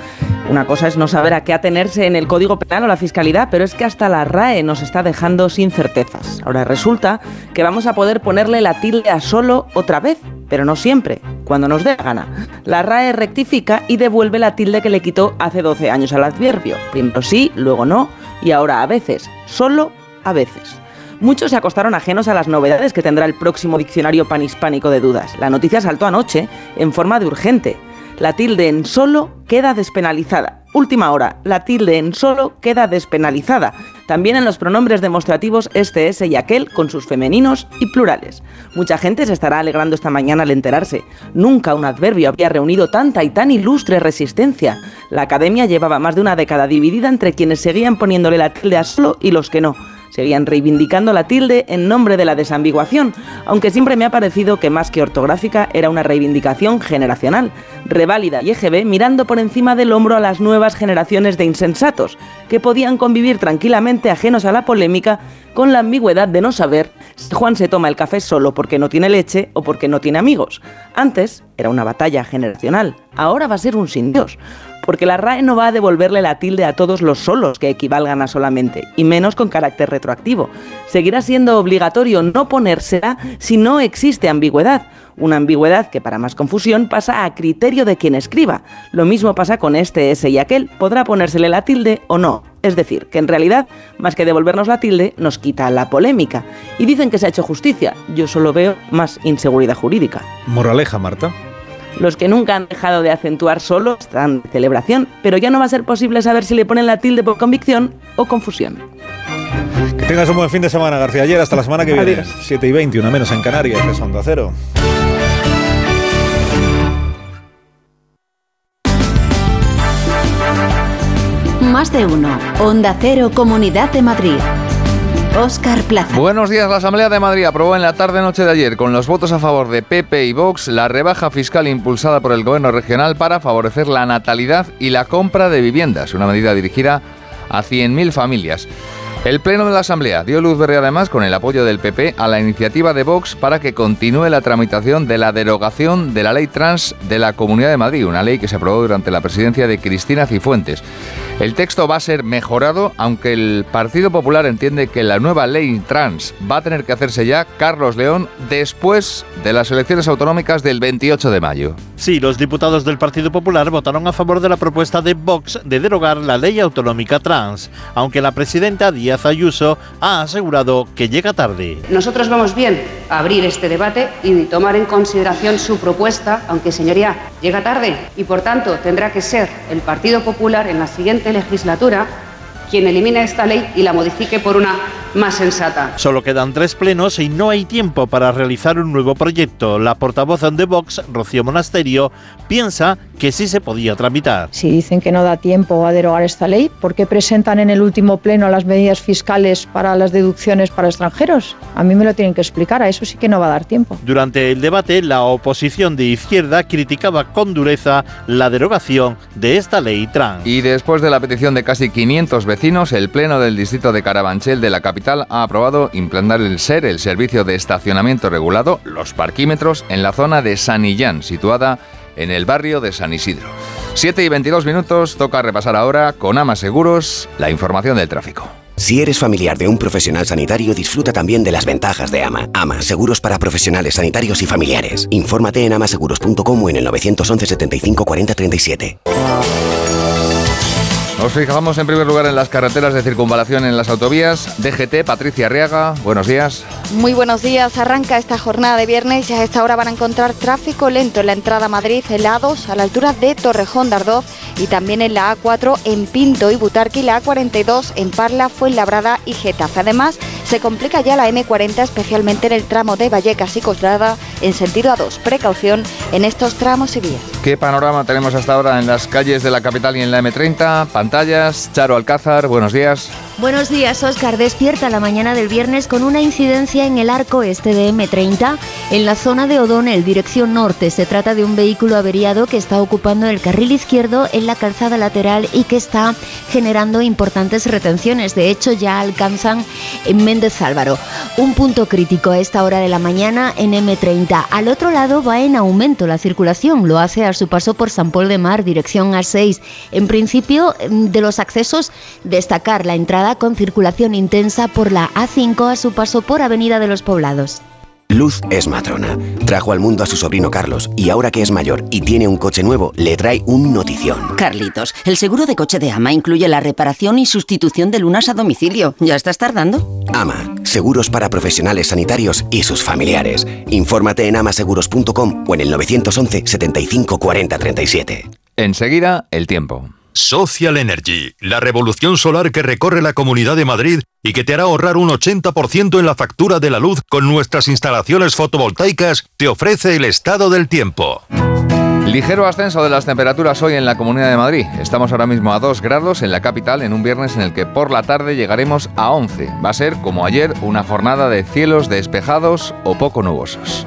Una cosa es no saber a qué atenerse en el Código Penal o la Fiscalidad, pero es que hasta la RAE nos está dejando sin certezas. Ahora resulta que vamos a poder ponerle la tilde a solo otra vez, pero no siempre, cuando nos dé la gana. La RAE rectifica y devuelve la tilde que le quitó hace 12 años al adverbio. Primero sí, luego no, y ahora a veces, solo a veces. Muchos se acostaron ajenos a las novedades que tendrá el próximo diccionario panhispánico de dudas. La noticia saltó anoche en forma de urgente la tilde en solo queda despenalizada. Última hora, la tilde en solo queda despenalizada. También en los pronombres demostrativos este, ese y aquel con sus femeninos y plurales. Mucha gente se estará alegrando esta mañana al enterarse. Nunca un adverbio había reunido tanta y tan ilustre resistencia. La academia llevaba más de una década dividida entre quienes seguían poniéndole la tilde a solo y los que no. Seguían reivindicando la tilde en nombre de la desambiguación, aunque siempre me ha parecido que más que ortográfica era una reivindicación generacional, reválida y EGB mirando por encima del hombro a las nuevas generaciones de insensatos, que podían convivir tranquilamente ajenos a la polémica con la ambigüedad de no saber si Juan se toma el café solo porque no tiene leche o porque no tiene amigos. Antes era una batalla generacional, ahora va a ser un sin Dios porque la RAE no va a devolverle la tilde a todos los solos que equivalgan a solamente, y menos con carácter retroactivo. Seguirá siendo obligatorio no ponérsela si no existe ambigüedad, una ambigüedad que para más confusión pasa a criterio de quien escriba. Lo mismo pasa con este, ese y aquel, podrá ponérsele la tilde o no. Es decir, que en realidad, más que devolvernos la tilde, nos quita la polémica. Y dicen que se ha hecho justicia. Yo solo veo más inseguridad jurídica. Moraleja, Marta. Los que nunca han dejado de acentuar solo están de celebración, pero ya no va a ser posible saber si le ponen la tilde por convicción o confusión. Que tengas un buen fin de semana, García. Ayer hasta la semana que viene. 7 y 20, una menos en Canarias, es Onda Cero. Más de uno. Onda Cero, Comunidad de Madrid. Oscar Plaza. Buenos días. La Asamblea de Madrid aprobó en la tarde-noche de ayer, con los votos a favor de PP y Vox, la rebaja fiscal impulsada por el Gobierno regional para favorecer la natalidad y la compra de viviendas, una medida dirigida a 100.000 familias. El Pleno de la Asamblea dio luz verde además con el apoyo del PP a la iniciativa de Vox para que continúe la tramitación de la derogación de la ley trans de la Comunidad de Madrid, una ley que se aprobó durante la presidencia de Cristina Cifuentes. El texto va a ser mejorado, aunque el Partido Popular entiende que la nueva ley trans va a tener que hacerse ya, Carlos León, después de las elecciones autonómicas del 28 de mayo. Sí, los diputados del Partido Popular votaron a favor de la propuesta de Vox de derogar la ley autonómica trans, aunque la presidenta Díaz Ayuso ha asegurado que llega tarde. Nosotros vamos bien a abrir este debate y tomar en consideración su propuesta, aunque señoría, llega tarde y por tanto tendrá que ser el Partido Popular en la siguiente legislatura quien elimine esta ley y la modifique por una más sensata. Solo quedan tres plenos y no hay tiempo para realizar un nuevo proyecto. La portavoz de Vox, Rocío Monasterio, piensa que sí se podía tramitar. Si dicen que no da tiempo a derogar esta ley, ¿por qué presentan en el último pleno las medidas fiscales para las deducciones para extranjeros? A mí me lo tienen que explicar, a eso sí que no va a dar tiempo. Durante el debate, la oposición de izquierda criticaba con dureza la derogación de esta ley trans. Y después de la petición de casi 500 el pleno del distrito de Carabanchel de la capital ha aprobado implantar el SER, el servicio de estacionamiento regulado, los parquímetros, en la zona de Sanillán, situada en el barrio de San Isidro. 7 y 22 minutos, toca repasar ahora con Ama Seguros la información del tráfico. Si eres familiar de un profesional sanitario, disfruta también de las ventajas de AMA. AMA, seguros para profesionales sanitarios y familiares. Infórmate en amaseguros.com o en el 911 75 40 37. Nos fijamos en primer lugar en las carreteras de circunvalación en las autovías. DGT, Patricia Arriaga, buenos días. Muy buenos días. Arranca esta jornada de viernes y a esta hora van a encontrar tráfico lento en la entrada a Madrid, helados a la altura de Torrejón de Ardoz y también en la A4 en Pinto y Butarque y la A42 en Parla, Fuenlabrada y Getafe. Además, Se complica ya la M40 especialmente en el tramo de Vallecas y Coslada en sentido A2. Precaución en estos tramos y vías. ¿Qué panorama tenemos hasta ahora en las calles de la capital y en la M30? Pantallas, Charo Alcázar, buenos días. Buenos días, Oscar. Despierta la mañana del viernes con una incidencia en el arco este de M30, en la zona de O'Donnell, dirección norte. Se trata de un vehículo averiado que está ocupando el carril izquierdo en la calzada lateral y que está generando importantes retenciones. De hecho, ya alcanzan en Méndez Álvaro. Un punto crítico a esta hora de la mañana en M30. Al otro lado va en aumento la circulación. Lo hace a su paso por San Paul de Mar, dirección A6. En principio, de los accesos, destacar la entrada con circulación intensa por la A5 a su paso por Avenida de los Poblados. Luz es matrona. Trajo al mundo a su sobrino Carlos y ahora que es mayor y tiene un coche nuevo, le trae un notición. Carlitos, el seguro de coche de Ama incluye la reparación y sustitución de lunas a domicilio. ¿Ya estás tardando? Ama, seguros para profesionales sanitarios y sus familiares. Infórmate en amaseguros.com o en el 911 75 40 37. Enseguida, el tiempo. Social Energy, la revolución solar que recorre la Comunidad de Madrid y que te hará ahorrar un 80% en la factura de la luz con nuestras instalaciones fotovoltaicas, te ofrece el estado del tiempo. Ligero ascenso de las temperaturas hoy en la Comunidad de Madrid. Estamos ahora mismo a 2 grados en la capital en un viernes en el que por la tarde llegaremos a 11. Va a ser, como ayer, una jornada de cielos despejados o poco nubosos.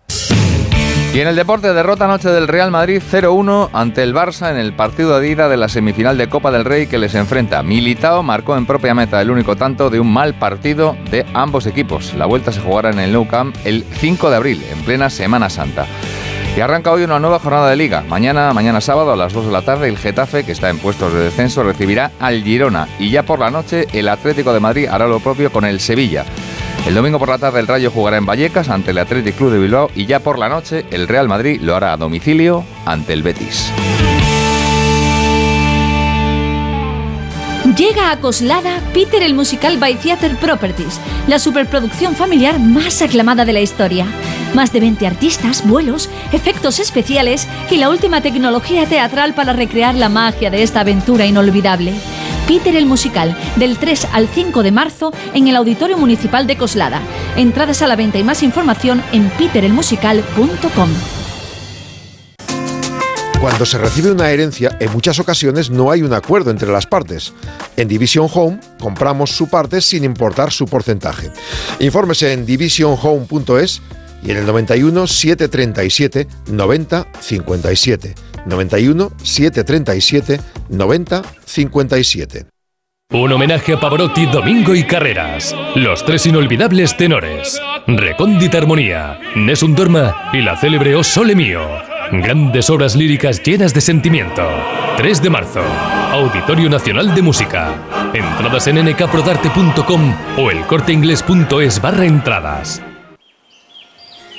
Y en el deporte, derrota anoche del Real Madrid 0-1 ante el Barça en el partido de ida de la semifinal de Copa del Rey que les enfrenta. Militao marcó en propia meta el único tanto de un mal partido de ambos equipos. La vuelta se jugará en el Nou Camp el 5 de abril, en plena Semana Santa. Y arranca hoy una nueva jornada de liga. Mañana, mañana sábado a las 2 de la tarde, el Getafe, que está en puestos de descenso, recibirá al Girona. Y ya por la noche, el Atlético de Madrid hará lo propio con el Sevilla. El domingo por la tarde el Rayo jugará en Vallecas ante el Athletic Club de Bilbao y ya por la noche el Real Madrid lo hará a domicilio ante el Betis. Llega a Coslada Peter el Musical by Theater Properties, la superproducción familiar más aclamada de la historia. Más de 20 artistas, vuelos, efectos especiales y la última tecnología teatral para recrear la magia de esta aventura inolvidable. Peter el Musical, del 3 al 5 de marzo en el Auditorio Municipal de Coslada. Entradas a la venta y más información en peterelmusical.com. Cuando se recibe una herencia, en muchas ocasiones no hay un acuerdo entre las partes. En Division Home compramos su parte sin importar su porcentaje. Infórmese en divisionhome.es y en el 91 737 90 57. 91 737 90 57. Un homenaje a Pavarotti, Domingo y Carreras. Los tres inolvidables tenores. Recóndita Armonía, Nessun Dorma y la célebre O Sole Mio. Grandes obras líricas llenas de sentimiento. 3 de marzo. Auditorio Nacional de Música. Entradas en nkprodarte.com o elcorteingles.es barra entradas.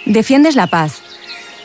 Defiendes la paz,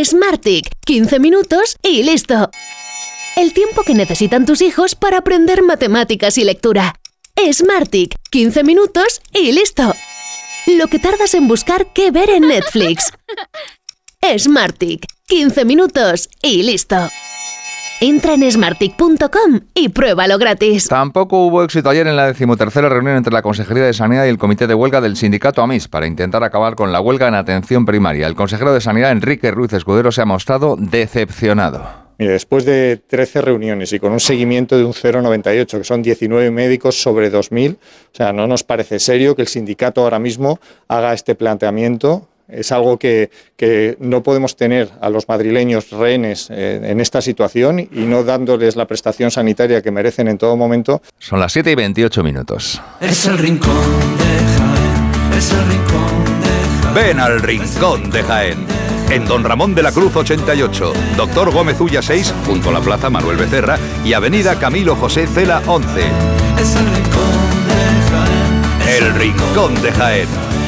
Smartick, 15 minutos y listo. El tiempo que necesitan tus hijos para aprender matemáticas y lectura. Smartick, 15 minutos y listo. Lo que tardas en buscar qué ver en Netflix. <laughs> Smartick, 15 minutos y listo. Entra en smartick.com y pruébalo gratis. Tampoco hubo éxito ayer en la decimotercera reunión entre la Consejería de Sanidad y el Comité de Huelga del Sindicato AMIS para intentar acabar con la huelga en atención primaria. El consejero de Sanidad, Enrique Ruiz Escudero, se ha mostrado decepcionado. Mire, después de 13 reuniones y con un seguimiento de un 0,98, que son 19 médicos sobre 2.000, o sea, no nos parece serio que el sindicato ahora mismo haga este planteamiento Es algo que, que no podemos tener a los madrileños rehenes eh, en esta situación y no dándoles la prestación sanitaria que merecen en todo momento. Son las 7 y 28 minutos. Es el rincón de Jaén, es el rincón de Jaén. Ven al Rincón de Jaén. En Don Ramón de la Cruz 88, Doctor Gómez Ulla 6, junto a la Plaza Manuel Becerra y Avenida Camilo José Cela 11. Es el rincón de Jaén. El Rincón de Jaén.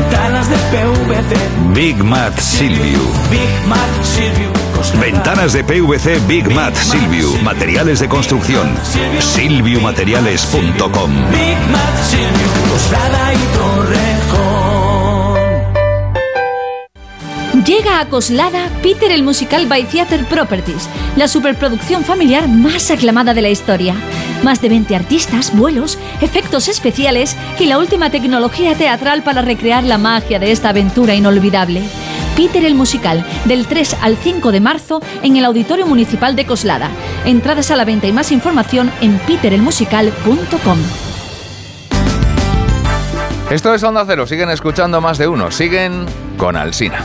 Ventanas de PVC. Big Mat Silviu. Big Silvium Coslada. Ventanas de PVC Big Mat Silviu. Materiales de construcción. Silviumateriales.com. Big Silvium Coslada y Torrejón. Llega a Coslada Peter el Musical by Theater Properties, la superproducción familiar más aclamada de la historia. Más de 20 artistas, vuelos, efectos especiales y la última tecnología teatral para recrear la magia de esta aventura inolvidable. Peter el Musical, del 3 al 5 de marzo en el Auditorio Municipal de Coslada. Entradas a la venta y más información en peterelmusical.com. Esto es Onda Cero, siguen escuchando más de uno, siguen con Alsina.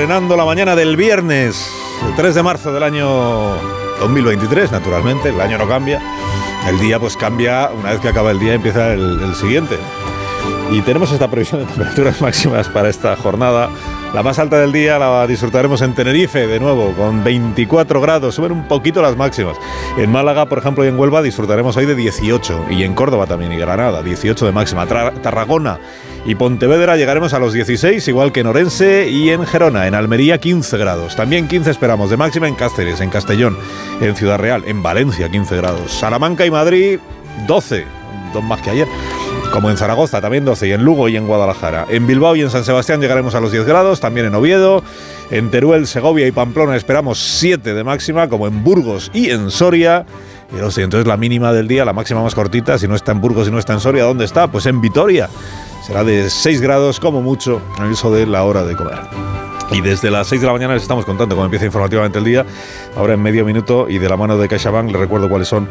Estrenando la mañana del viernes, el 3 de marzo del año 2023, naturalmente, el año no cambia. El día pues cambia, una vez que acaba el día empieza el siguiente. Y tenemos esta previsión de temperaturas <laughs> máximas para esta jornada. La más alta del día la disfrutaremos en Tenerife, de nuevo, con 24 grados. Suben un poquito las máximas. En Málaga, por ejemplo, y en Huelva disfrutaremos hoy de 18. Y en Córdoba también, y Granada, 18 de máxima. Tarragona y Pontevedra llegaremos a los 16, igual que en Orense y en Gerona. En Almería, 15 grados. También 15 esperamos de máxima en Cáceres, en Castellón, en Ciudad Real, en Valencia, 15 grados. Salamanca y Madrid, 12. Dos más que ayer. Como en Zaragoza, también 12, y en Lugo y en Guadalajara. En Bilbao y en San Sebastián llegaremos a los 10 grados, también en Oviedo. En Teruel, Segovia y Pamplona esperamos 7 de máxima, como en Burgos y en Soria. Y entonces la mínima del día, la máxima más cortita, si no está en Burgos y no está en Soria, ¿dónde está? Pues en Vitoria. Será de 6 grados, como mucho, en eso de la hora de comer. Y desde las 6 de la mañana les estamos contando cómo empieza informativamente el día. Ahora en medio minuto y de la mano de CaixaBank les recuerdo cuáles son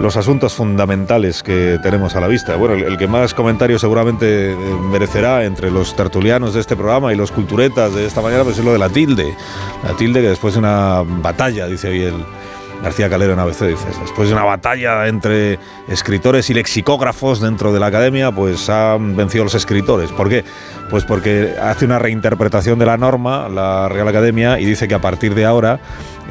los asuntos fundamentales que tenemos a la vista. Bueno, el, que más comentarios seguramente eh, merecerá entre los tertulianos de este programa y los culturetas de esta mañana pues es lo de la tilde. La tilde que después de una batalla, dice hoy el García Calero en ABC, dice, después de una batalla entre escritores y lexicógrafos dentro de la academia, pues han vencido los escritores. ¿Por qué? Pues porque hace una reinterpretación de la norma, la Real Academia, y dice que a partir de ahora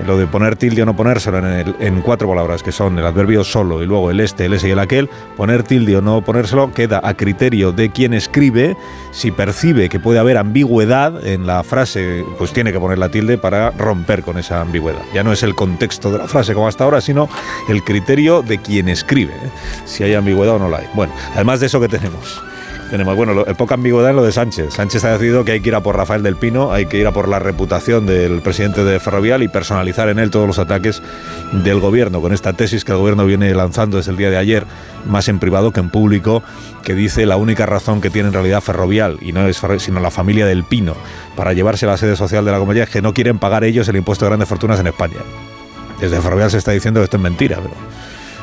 lo de poner tilde o no ponérselo en, el- en cuatro palabras, que son el adverbio solo y luego el este, el ese y el aquel, poner tilde o no ponérselo queda a criterio de quien escribe. Si percibe que puede haber ambigüedad en la frase, pues tiene que poner la tilde para romper con esa ambigüedad. Ya no es el contexto de la frase como hasta ahora, sino el criterio de quien escribe, ¿eh? si hay ambigüedad o no la hay. Bueno, además de eso que tenemos. Tenemos, bueno, lo- poca ambigüedad en lo de Sánchez. Sánchez ha decidido que hay que ir a por Rafael del Pino, hay que ir a por la reputación del presidente de Ferrovial y personalizar en él todos los ataques del gobierno, con esta tesis que el gobierno viene lanzando desde el día de ayer, más en privado que en público, que dice la única razón que tiene en realidad Ferrovial, y no es sino la familia del Pino, para llevarse la sede social de la compañía, es que no quieren pagar ellos el impuesto de grandes fortunas en España. Desde Ferrovial se está diciendo que esto es mentira,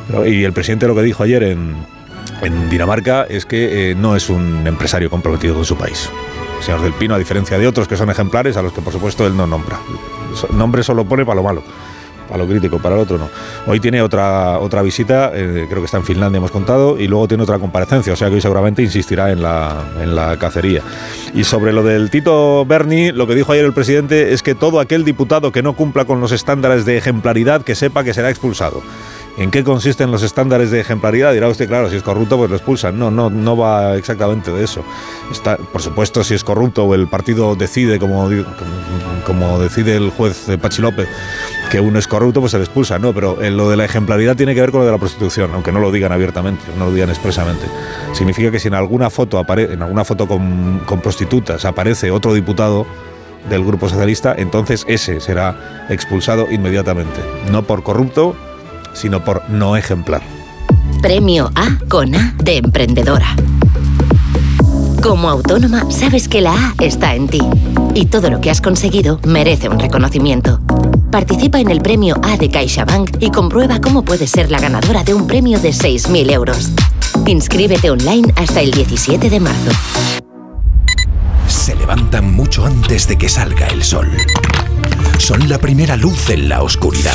pero- y el presidente lo que dijo ayer en, en Dinamarca es que eh, no es un empresario comprometido con su país. El señor Del Pino, a diferencia de otros que son ejemplares, a los que por supuesto él no nombra. Nombre solo pone para lo malo, para lo crítico, para el otro no. Hoy tiene otra, otra visita, eh, creo que está en Finlandia, hemos contado, y luego tiene otra comparecencia, o sea que hoy seguramente insistirá en la, en la cacería. Y sobre lo del Tito Berni, lo que dijo ayer el presidente es que todo aquel diputado que no cumpla con los estándares de ejemplaridad, que sepa que será expulsado. ¿En qué consisten los estándares de ejemplaridad? Dirá usted, claro, si es corrupto, pues lo expulsan. No, no, no va exactamente de eso. Está, por supuesto, si es corrupto o el partido decide, como, como decide el juez Pachi López, que uno es corrupto, pues se le expulsa. No, pero eh, lo de la ejemplaridad tiene que ver con lo de la prostitución, aunque no lo digan abiertamente, no lo digan expresamente. Significa que si en alguna foto, apare- en alguna foto con, con prostitutas aparece otro diputado del Grupo Socialista, entonces ese será expulsado inmediatamente. No por corrupto, sino por no ejemplar. Premio A con A de emprendedora. Como autónoma, sabes que la A está en ti y todo lo que has conseguido merece un reconocimiento. Participa en el premio A de CaixaBank y comprueba cómo puedes ser la ganadora de un premio de 6.000 euros. Inscríbete online hasta el 17 de marzo. Se levantan mucho antes de que salga el sol. Son la primera luz en la oscuridad.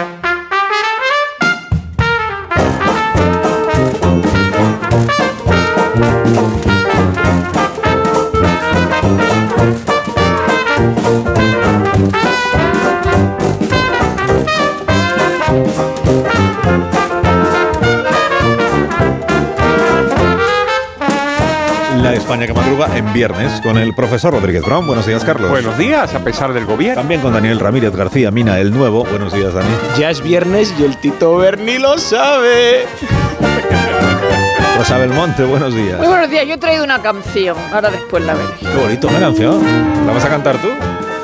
España que madruga en viernes con el profesor Rodríguez Brown. Buenos días, Carlos. Buenos días, a pesar del gobierno. También con Daniel Ramírez García Mina, el nuevo. Buenos días, Dani. Ya es viernes y el Tito Berni lo sabe. <laughs> Rosa Belmonte, buenos días. Muy buenos días, yo he traído una canción, ahora después la veréis. Qué bonito, una canción. ¿La vas a cantar tú?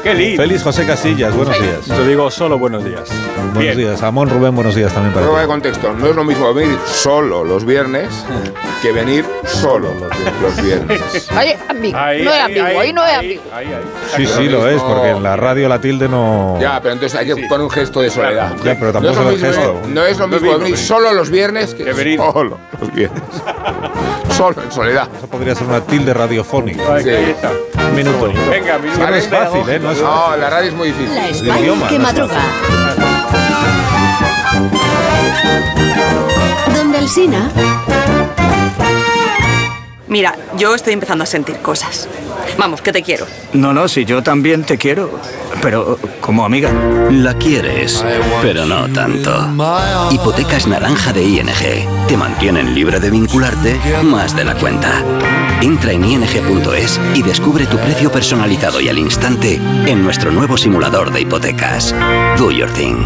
Qué lindo. Félix José Casillas, buenos días. Yo digo solo buenos días. Buenos días. Amón Rubén, buenos días también para Prueba ti. de contexto. No es lo mismo venir solo los viernes que venir solo los viernes. Ahí, ambiguo, Ahí, no es ahí, ambiguo, ahí, ahí, no es ambiguo. Sí, sí, lo es, porque en la radio la tilde no. Ya, pero entonces hay que poner un gesto de soledad. Ya, pero no tampoco es lo es mismo, gesto. no es lo No mismo venir solo los viernes que, venir. solo los viernes. <laughs> solo, en soledad. Eso podría ser una tilde radiofónica. Minuto. Venga, que no es fácil, ¿eh? No es No, la radio es muy difícil. La El España idioma, que no madruga. Donde el Sina. Mira, yo estoy empezando a sentir cosas. Vamos, que te quiero. No, no, si yo también te quiero, pero como amiga. La quieres, pero no tanto. Hipotecas naranja de ING. Te mantienen libre de vincularte más de la cuenta. Entra en ing.es y descubre tu precio personalizado y al instante en nuestro nuevo simulador de hipotecas. Do your thing.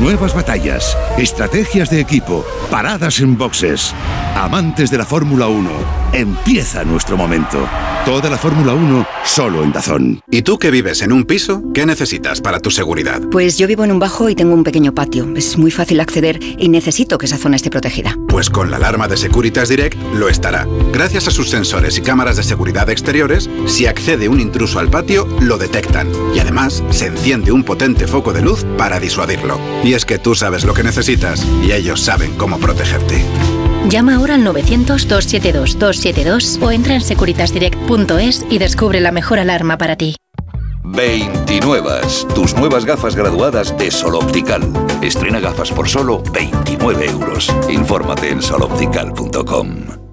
Nuevas batallas, estrategias de equipo, paradas en boxes. Amantes de la Fórmula 1, empieza nuestro momento. Toda la Fórmula 1 solo en Dazón. ¿Y tú que vives en un piso? ¿Qué necesitas para tu seguridad? Pues yo vivo en un bajo y tengo un pequeño patio. Es muy fácil acceder y necesito que esa zona esté protegida. Pues con la alarma de Securitas Direct lo estará. Gracias a sus sensores y cámaras de seguridad exteriores, si accede un intruso al patio, lo detectan. Y además, se enciende un potente foco de luz para disuadirlo. Y es que tú sabes lo que necesitas y ellos saben cómo protegerte. Llama ahora al 900-272-272 o entra en securitasdirect.es y descubre la mejor alarma para ti. 29. Tus nuevas gafas graduadas de Sol Optical. Estrena gafas por solo 29 euros. Infórmate en soloptical.com.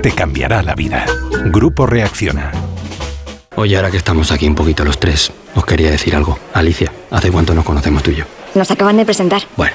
Te cambiará la vida. Grupo Reacciona. Oye, ahora que estamos aquí un poquito los tres, os quería decir algo. Alicia, ¿hace cuánto nos conocemos tú y yo? Nos acaban de presentar. Bueno,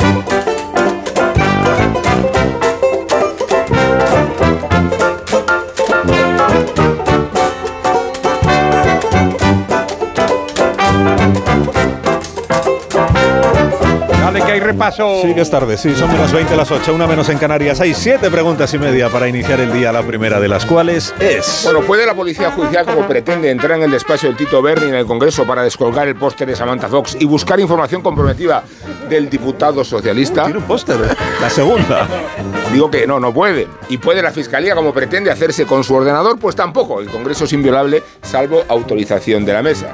repaso. Sí que es tarde, sí, son las 20 a las 8, una menos en Canarias. Hay siete preguntas y media para iniciar el día, la primera de las cuales es... Bueno, ¿puede la policía judicial, como pretende, entrar en el despacho del Tito Berni en el Congreso para descolgar el póster de Samantha Fox y buscar información comprometida del diputado socialista? Tiene un póster, ¿eh? la segunda. Digo que no, no puede. ¿Y puede la Fiscalía, como pretende, hacerse con su ordenador? Pues tampoco. El Congreso es inviolable, salvo autorización de la mesa.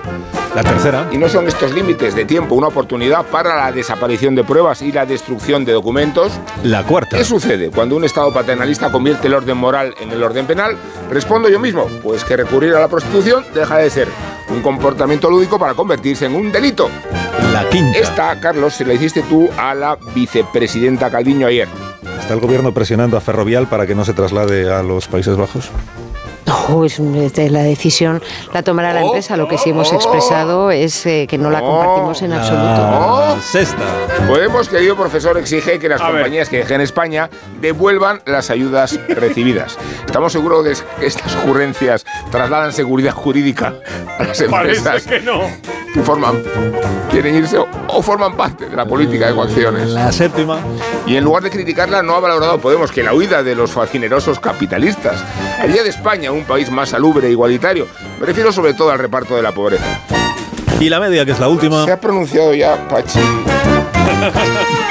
La tercera. Y no son estos límites de tiempo una oportunidad para la desaparición de pruebas y la destrucción de documentos. La cuarta. ¿Qué sucede cuando un Estado paternalista convierte el orden moral en el orden penal? Respondo yo mismo, pues que recurrir a la prostitución deja de ser un comportamiento lúdico para convertirse en un delito. La quinta. Esta, Carlos, se la hiciste tú a la vicepresidenta Calviño ayer. ¿Está el gobierno presionando a Ferrovial para que no se traslade a los Países Bajos? No, es, es- la decisión la tomará la empresa. Lo que sí hemos expresado es eh, que no la compartimos en absoluto. Oh. Sexta. Podemos, querido profesor, exige que las compañías que dejen España devuelvan las ayudas recibidas. Estamos seguros de que estas ocurrencias trasladan seguridad jurídica a las empresas Parece que no. que forman, quieren irse o, o forman parte de la política de coacciones. La séptima. Y en lugar de criticarla, no ha valorado Podemos que la huida de los fascinerosos capitalistas haría de España un país más salubre e igualitario. Me refiero sobre todo al reparto de la pobreza. Y la media, que es la última. Se ha pronunciado ya Pachi. <laughs>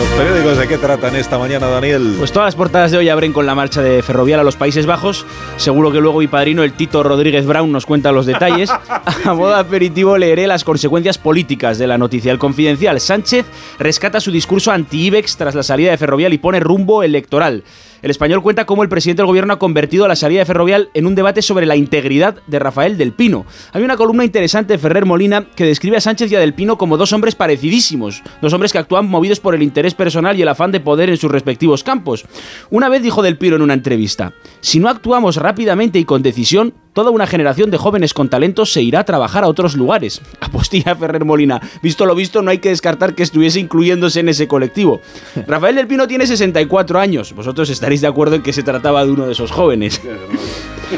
Los periódicos de qué tratan esta mañana, Daniel. Pues todas las portadas de hoy abren con la marcha de Ferrovial a los Países Bajos. Seguro que luego mi padrino, el Tito Rodríguez Brown, nos cuenta los detalles. <laughs> A modo aperitivo leeré las consecuencias políticas de la noticia. El confidencial Sánchez rescata su discurso anti-IBEX tras la salida de Ferrovial y pone rumbo electoral. El español cuenta cómo el presidente del gobierno ha convertido la salida de Ferrovial en un debate sobre la integridad de Rafael del Pino. Hay una columna interesante de Ferrer Molina que describe a Sánchez y a del Pino como dos hombres parecidísimos, dos hombres que actúan movidos por el interés personal y el afán de poder en sus respectivos campos. Una vez dijo del Pino en una entrevista, si no actuamos rápidamente y con decisión, toda una generación de jóvenes con talentos se irá a trabajar a otros lugares. <laughs> Apostilla Ferrer Molina. Visto lo visto, no hay que descartar que estuviese incluyéndose en ese colectivo. <laughs> Rafael del Pino tiene 64 años. Vosotros estaréis de acuerdo en que se trataba de uno de esos jóvenes. <laughs>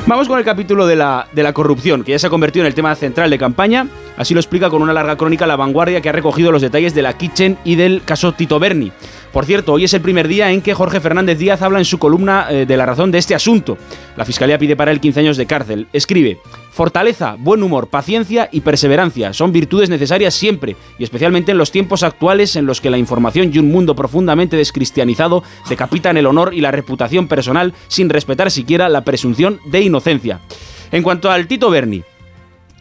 Vamos con el capítulo de la, de la corrupción, que ya se ha convertido en el tema central de campaña. Así lo explica con una larga crónica La Vanguardia que ha recogido los detalles de la Kitchen y del caso Tito Berni. Por cierto, hoy es el primer día en que Jorge Fernández Díaz habla en su columna eh, de la razón de este asunto. La Fiscalía pide para él 15 años de cárcel. Escribe, fortaleza, buen humor, paciencia y perseverancia son virtudes necesarias siempre, y especialmente en los tiempos actuales en los que la información y un mundo profundamente descristianizado decapitan el honor y la reputación personal sin respetar siquiera la presunción de inocencia. En cuanto al Tito Berni,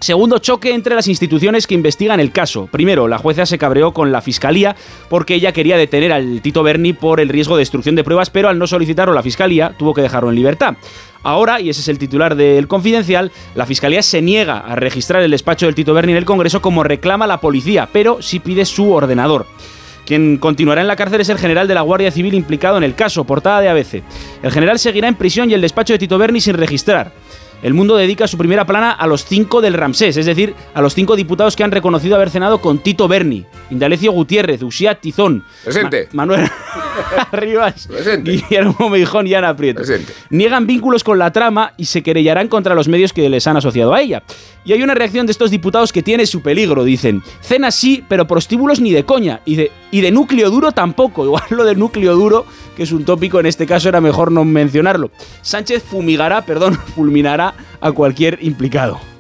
Segundo choque entre las instituciones que investigan el caso. Primero, la jueza se cabreó con la fiscalía porque ella quería detener al Tito Berni por el riesgo de destrucción de pruebas, pero al no solicitarlo la fiscalía tuvo que dejarlo en libertad. Ahora, y ese es el titular del Confidencial, la Fiscalía se niega a registrar el despacho del Tito Berni en el Congreso como reclama la policía, pero sí pide su ordenador. Quien continuará en la cárcel es el general de la Guardia Civil implicado en el caso, portada de ABC. El general seguirá en prisión y el despacho de Tito Berni sin registrar. El mundo dedica su primera plana a los cinco del Ramsés, es decir, a los cinco diputados que han reconocido haber cenado con Tito Berni, Indalecio Gutiérrez, Uxía Tizón, Presente. Ma- Manuel <laughs> Rivas, Presente. Guillermo Meijón y Ana Prieto. Presente. Niegan vínculos con la trama y se querellarán contra los medios que les han asociado a ella. Y hay una reacción de estos diputados que tiene su peligro, dicen. Cena sí, pero prostíbulos ni de coña. Y de, y de núcleo duro tampoco. <laughs> Igual lo de núcleo duro, que es un tópico en este caso, era mejor no mencionarlo. Sánchez fumigará, perdón, <laughs> fulminará a cualquier implicado.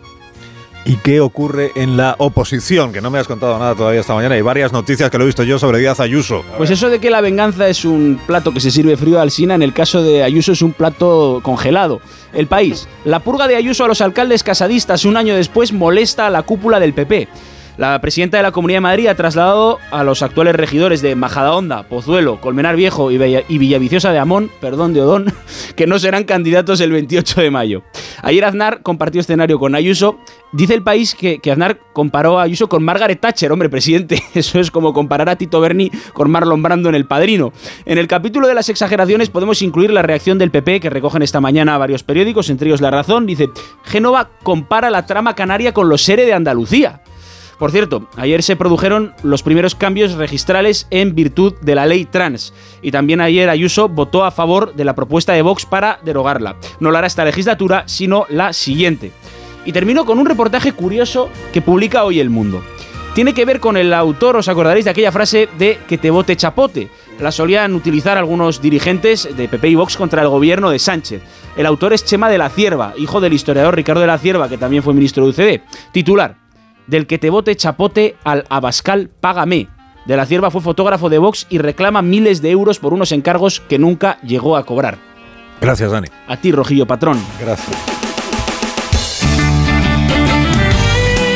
¿Y qué ocurre en la oposición? Que no me has contado nada todavía esta mañana. Hay varias noticias que lo he visto yo sobre Díaz Ayuso. Pues eso de que la venganza es un plato que se sirve frío al Sina, en el caso de Ayuso es un plato congelado. El país. La purga de Ayuso a los alcaldes casadistas un año después molesta a la cúpula del PP. La presidenta de la Comunidad de Madrid ha trasladado a los actuales regidores de Majadahonda, Pozuelo, Colmenar Viejo y, Villaviciosa de Amón, perdón de Odón, <laughs> que no serán candidatos el 28 de mayo. Ayer Aznar compartió escenario con Ayuso. Dice el país que, Aznar comparó a Ayuso con Margaret Thatcher, hombre, presidente. <laughs> Eso es como comparar a Tito Berni con Marlon Brando en El Padrino. En el capítulo de las exageraciones podemos incluir la reacción del PP que recogen esta mañana a varios periódicos, entre ellos La Razón. Dice, Génova compara la trama canaria con los SERE de Andalucía. Por cierto, ayer se produjeron los primeros cambios registrales en virtud de la ley trans. Y también ayer Ayuso votó a favor de la propuesta de Vox para derogarla. No lo hará esta legislatura, sino la siguiente. Y termino con un reportaje curioso que publica hoy El Mundo. Tiene que ver con el autor, os acordaréis de aquella frase de que te vote chapote. La solían utilizar algunos dirigentes de PP y Vox contra el gobierno de Sánchez. El autor es Chema de la Cierva, hijo del historiador Ricardo de la Cierva, que también fue ministro de UCD. Titular, del que te vote chapote al Abascal, págame. De la Cierva fue fotógrafo de Vox y reclama miles de euros por unos encargos que nunca llegó a cobrar. Gracias, Dani. A ti, Rojillo Patrón. Gracias.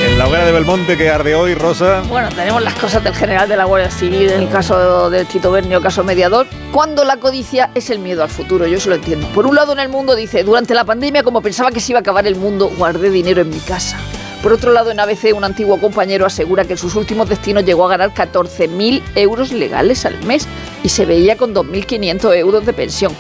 En la hoguera de Belmonte que arde hoy, Rosa. Bueno, tenemos las cosas del general de la Guardia Civil en el caso del Tito Bernio, caso mediador. Cuando la codicia es el miedo al futuro, yo eso lo entiendo. Por un lado, en el mundo dice, durante la pandemia, como pensaba que se iba a acabar el mundo, guardé dinero en mi casa. Por otro lado, en ABC, un antiguo compañero asegura que en sus últimos destinos llegó a ganar 14.000 euros legales al mes y se veía con 2.500 euros de pensión,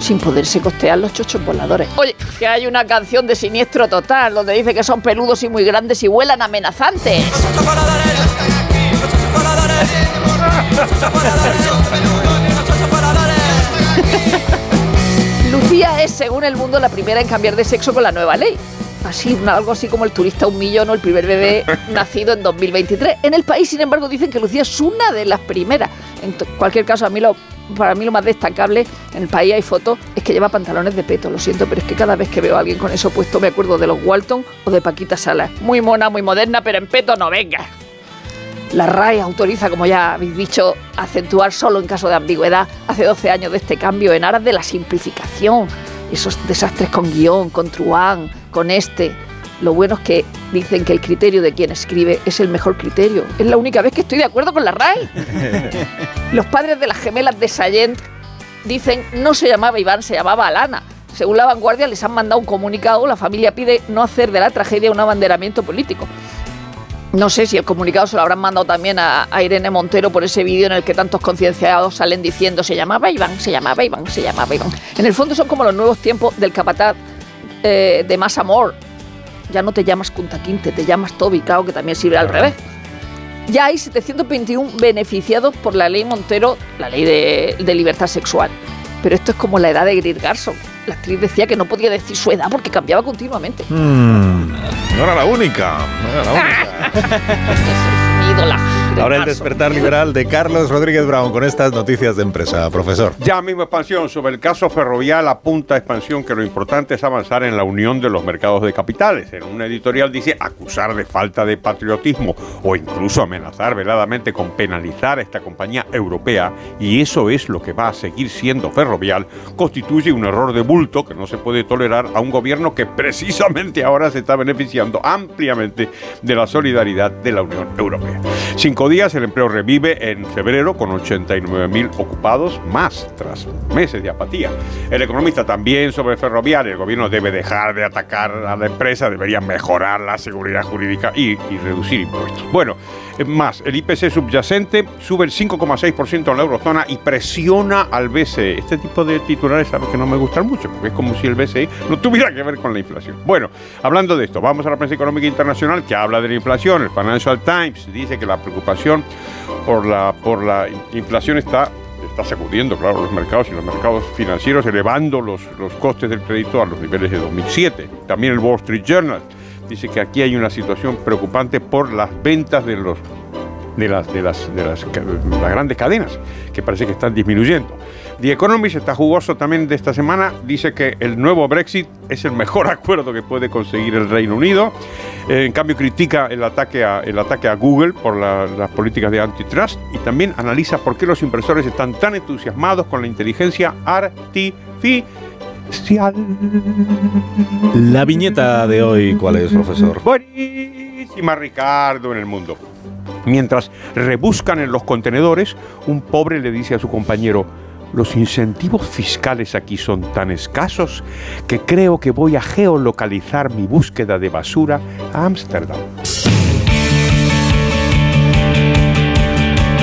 sin poderse costear los chochos voladores. Oye, que hay una canción de Siniestro Total donde dice que son peludos y muy grandes y vuelan amenazantes. <laughs> Lucía es, según el mundo, la primera en cambiar de sexo con la nueva ley. Así, algo así como el turista un millón o el primer bebé <laughs> nacido en 2023. En el país, sin embargo, dicen que Lucía es una de las primeras. En cualquier caso, a mí lo, para mí lo más destacable, en el país hay fotos, es que lleva pantalones de peto. Lo siento, pero es que cada vez que veo a alguien con eso puesto me acuerdo de los Walton o de Paquita Salas. Muy mona, muy moderna, pero en peto no venga. La RAE autoriza, como ya habéis dicho, acentuar solo en caso de ambigüedad hace 12 años de este cambio en aras de la simplificación. Esos desastres con guion, con truán, con este. Lo bueno es que dicen que el criterio de quien escribe es el mejor criterio. Es la única vez que estoy de acuerdo con la RAE. <laughs> Los padres de las gemelas de Sayent dicen no se llamaba Iván, se llamaba Alana. Según la vanguardia les han mandado un comunicado, la familia pide no hacer de la tragedia un abanderamiento político. No sé si el comunicado se lo habrán mandado también a, a Irene Montero por ese vídeo en el que tantos concienciados salen diciendo se llamaba Iván, se llamaba Iván, se llamaba Iván. En el fondo son como los nuevos tiempos del capataz eh, de más amor. Ya no te llamas Kunta Quinte, te llamas Toby Cao, que también sirve al revés. Ya hay 721 beneficiados por la ley Montero, la ley de, de libertad sexual. Pero esto es como la edad de Greer Garson. La actriz decía que no podía decir su edad porque cambiaba continuamente. Mm, no era la única. No era la <laughs> única. Mi ídola. Ahora el despertar liberal de Carlos Rodríguez Brown con estas noticias de empresa, profesor. Ya mismo expansión sobre el caso ferrovial apunta expansión que lo importante es avanzar en la unión de los mercados de capitales. En una editorial dice acusar de falta de patriotismo o incluso amenazar veladamente con penalizar a esta compañía europea y eso es lo que va a seguir siendo ferrovial constituye un error de bulto que no se puede tolerar a un gobierno que precisamente ahora se está beneficiando ampliamente de la solidaridad de la Unión Europea. Cinco días el empleo revive en febrero con 89.000 ocupados más tras meses de apatía. El economista también sobre ferroviario. El gobierno debe dejar de atacar a la empresa, debería mejorar la seguridad jurídica y, y reducir impuestos. Bueno, más, el IPC subyacente sube el 5,6% en la eurozona y presiona al BCE. Este tipo de titulares a los que no me gustan mucho, porque es como si el BCE no tuviera que ver con la inflación. Bueno, hablando de esto, vamos a la prensa económica internacional que habla de la inflación. El Financial Times dice que la preocupación por la, por la inflación está está sacudiendo, claro, los mercados y los mercados financieros, elevando los, los costes del crédito a los niveles de 2007. También el Wall Street Journal dice que aquí hay una situación preocupante por las ventas de los de las, de las, de las, grandes cadenas, que parece que están disminuyendo. The Economist está jugoso también de esta semana, dice que el nuevo Brexit es el mejor <laughs> acuerdo que puede conseguir el Reino Unido. En cambio, critica el ataque a, el ataque a Google por la- las políticas de antitrust y también analiza por qué los inversores están tan entusiasmados con la inteligencia artificial. La viñeta de hoy, ¿cuál es, profesor? Buenísima, Ricardo, en el mundo. Mientras rebuscan en los contenedores, un pobre le dice a su compañero, los incentivos fiscales aquí son tan escasos que creo que voy a geolocalizar mi búsqueda de basura a Ámsterdam.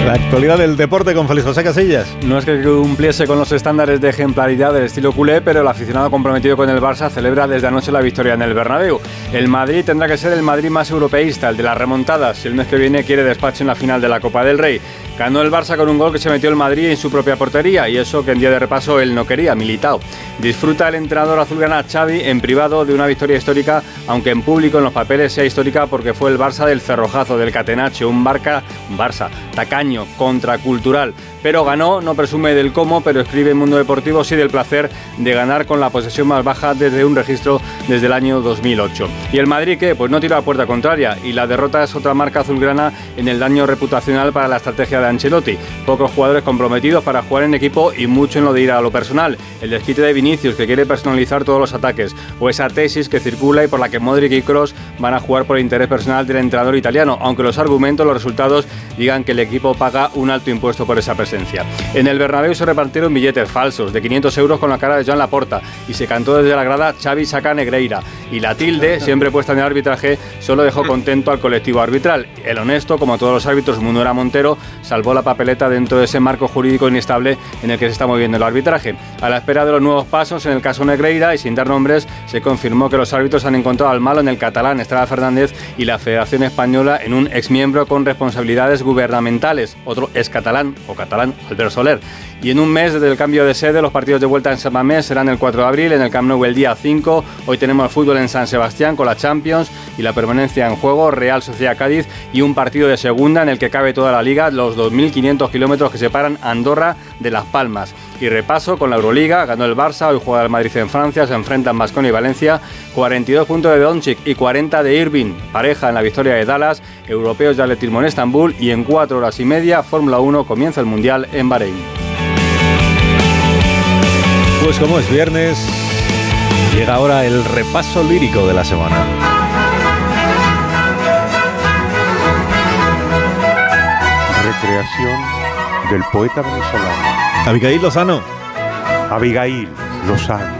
La actualidad del deporte con Félix José Casillas. No es que cumpliese con los estándares de ejemplaridad del estilo culé, pero el aficionado comprometido con el Barça celebra desde anoche la victoria en el Bernabéu. El Madrid tendrá que ser el Madrid más europeísta, el de las remontadas, si el mes que viene quiere despacho en la final de la Copa del Rey. Ganó el Barça con un gol que se metió el Madrid en su propia portería y eso que en día de repaso él no quería, Militao. Disfruta el entrenador azulgrana Xavi en privado de una victoria histórica, aunque en público en los papeles sea histórica porque fue el Barça del cerrojazo, del catenacho, un Barca, un Barça tacaño, contracultural. Pero ganó, no presume del cómo, pero escribe en Mundo Deportivo sí del placer de ganar con la posesión más baja desde un registro desde el año 2008. ¿Y el Madrid qué? Pues no tira a puerta contraria y la derrota es otra marca azulgrana en el daño reputacional para la estrategia de Ancelotti. Pocos jugadores comprometidos para jugar en equipo y mucho en lo de ir a lo personal. El desquite de Vinicius que quiere personalizar todos los ataques o esa tesis que circula y por la que Modric y Kroos van a jugar por el interés personal del entrenador italiano, aunque los argumentos, los resultados digan que el equipo paga un alto impuesto por esa presencia. En el Bernabéu se repartieron billetes falsos de 500 euros con la cara de Joan Laporta y se cantó desde la grada Xavi saca Negreira y la tilde, <laughs> siempre puesta en el arbitraje, solo dejó contento al colectivo arbitral. El honesto, como todos los árbitros, Munera Montero, salvó la papeleta dentro de ese marco jurídico inestable en el que se está moviendo el arbitraje. A la espera de los nuevos pasos en el caso Negreira y sin dar nombres, se confirmó que los árbitros han encontrado al malo en el catalán Estrada Fernández y la Federación Española en un exmiembro con responsabilidades gubernamentales, otro es catalán o catalán, Albert Soler. Y en un mes desde el cambio de sede, los partidos de vuelta en San Mamés serán el 4 de abril, en el Camp Nou el día 5. Hoy tenemos fútbol en San Sebastián con la Champions y la permanencia en juego, Real Sociedad Cádiz y un partido de segunda en el que cabe toda la liga, los 2.500 kilómetros que separan Andorra de Las Palmas. Y repaso con la Euroliga, ganó el Barça, hoy juega el Madrid en Francia, se enfrentan Basconi y Valencia, 42 puntos de Doncic y 40 de Irving, pareja en la victoria de Dallas, europeos de atletismo en Estambul y en 4 horas y media, Fórmula 1 comienza el Mundial en Bahrein. Pues como es viernes, llega ahora el repaso lírico de la semana. Recreación del poeta venezolano. Abigail Lozano. Abigail Lozano.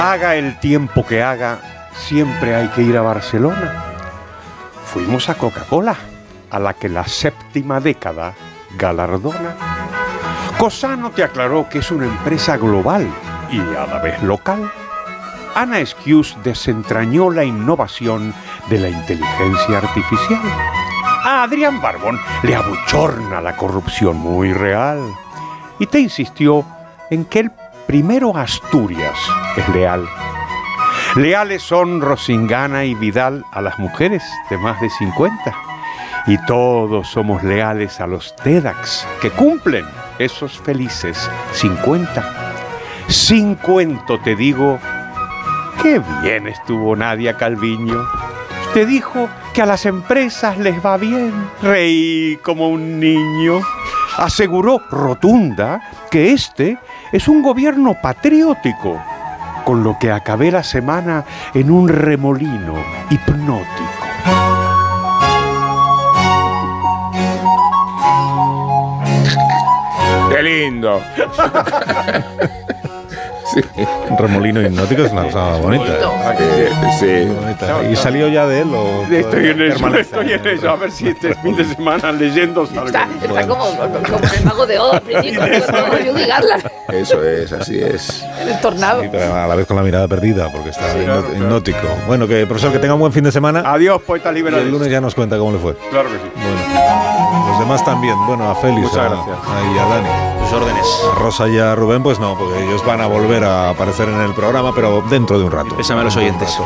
Haga el tiempo que haga, siempre hay que ir a Barcelona. Fuimos a Coca-Cola, a la que la séptima década galardona. Cosano te aclaró que es una empresa global y a la vez local. Ana Skews desentrañó la innovación de la inteligencia artificial. A Adrián Barbón le abochorna la corrupción muy real. Y te insistió en que el primero Asturias es leal. Leales son Rosingana y Vidal a las mujeres de más de 50. Y todos somos leales a los TEDx que cumplen esos felices 50. Sin cuento te digo, qué bien estuvo Nadia Calviño. Te dijo que a las empresas les va bien. Reí como un niño. Aseguró rotunda que este es un gobierno patriótico, con lo que acabé la semana en un remolino hipnótico. ¡Qué lindo! <laughs> Un remolino hipnótico es una cosa bonita. Sí. Bonita. ¿Y salió ya de él o Estoy en eso, permanece? estoy en eso. A ver si este fin de semana leyendo salgo. Está, está como, como el mago de Oz, <laughs> Eso es, así es. en el tornado. Sí, pero a la vez con la mirada perdida, porque está hipnótico. Bueno, que profesor, que tenga un buen fin de semana. Adiós, poeta liberal. el lunes ya nos cuenta cómo le fue. Claro que sí. Los demás también. Bueno, a Félix, Muchas a, gracias. a- y a Dani. Sus órdenes. A Rosa y a Rubén, pues no, porque ellos van a volver a aparecer en el programa, pero dentro de un rato. Pésame a los oyentes.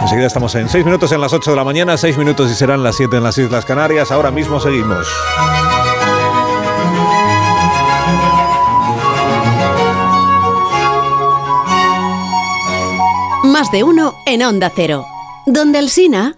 Enseguida estamos en 6 minutos en las 8 de la mañana, 6 minutos y serán las 7 en las Islas Canarias. Ahora mismo seguimos. Más de uno en Onda Cero. Donde el Sina.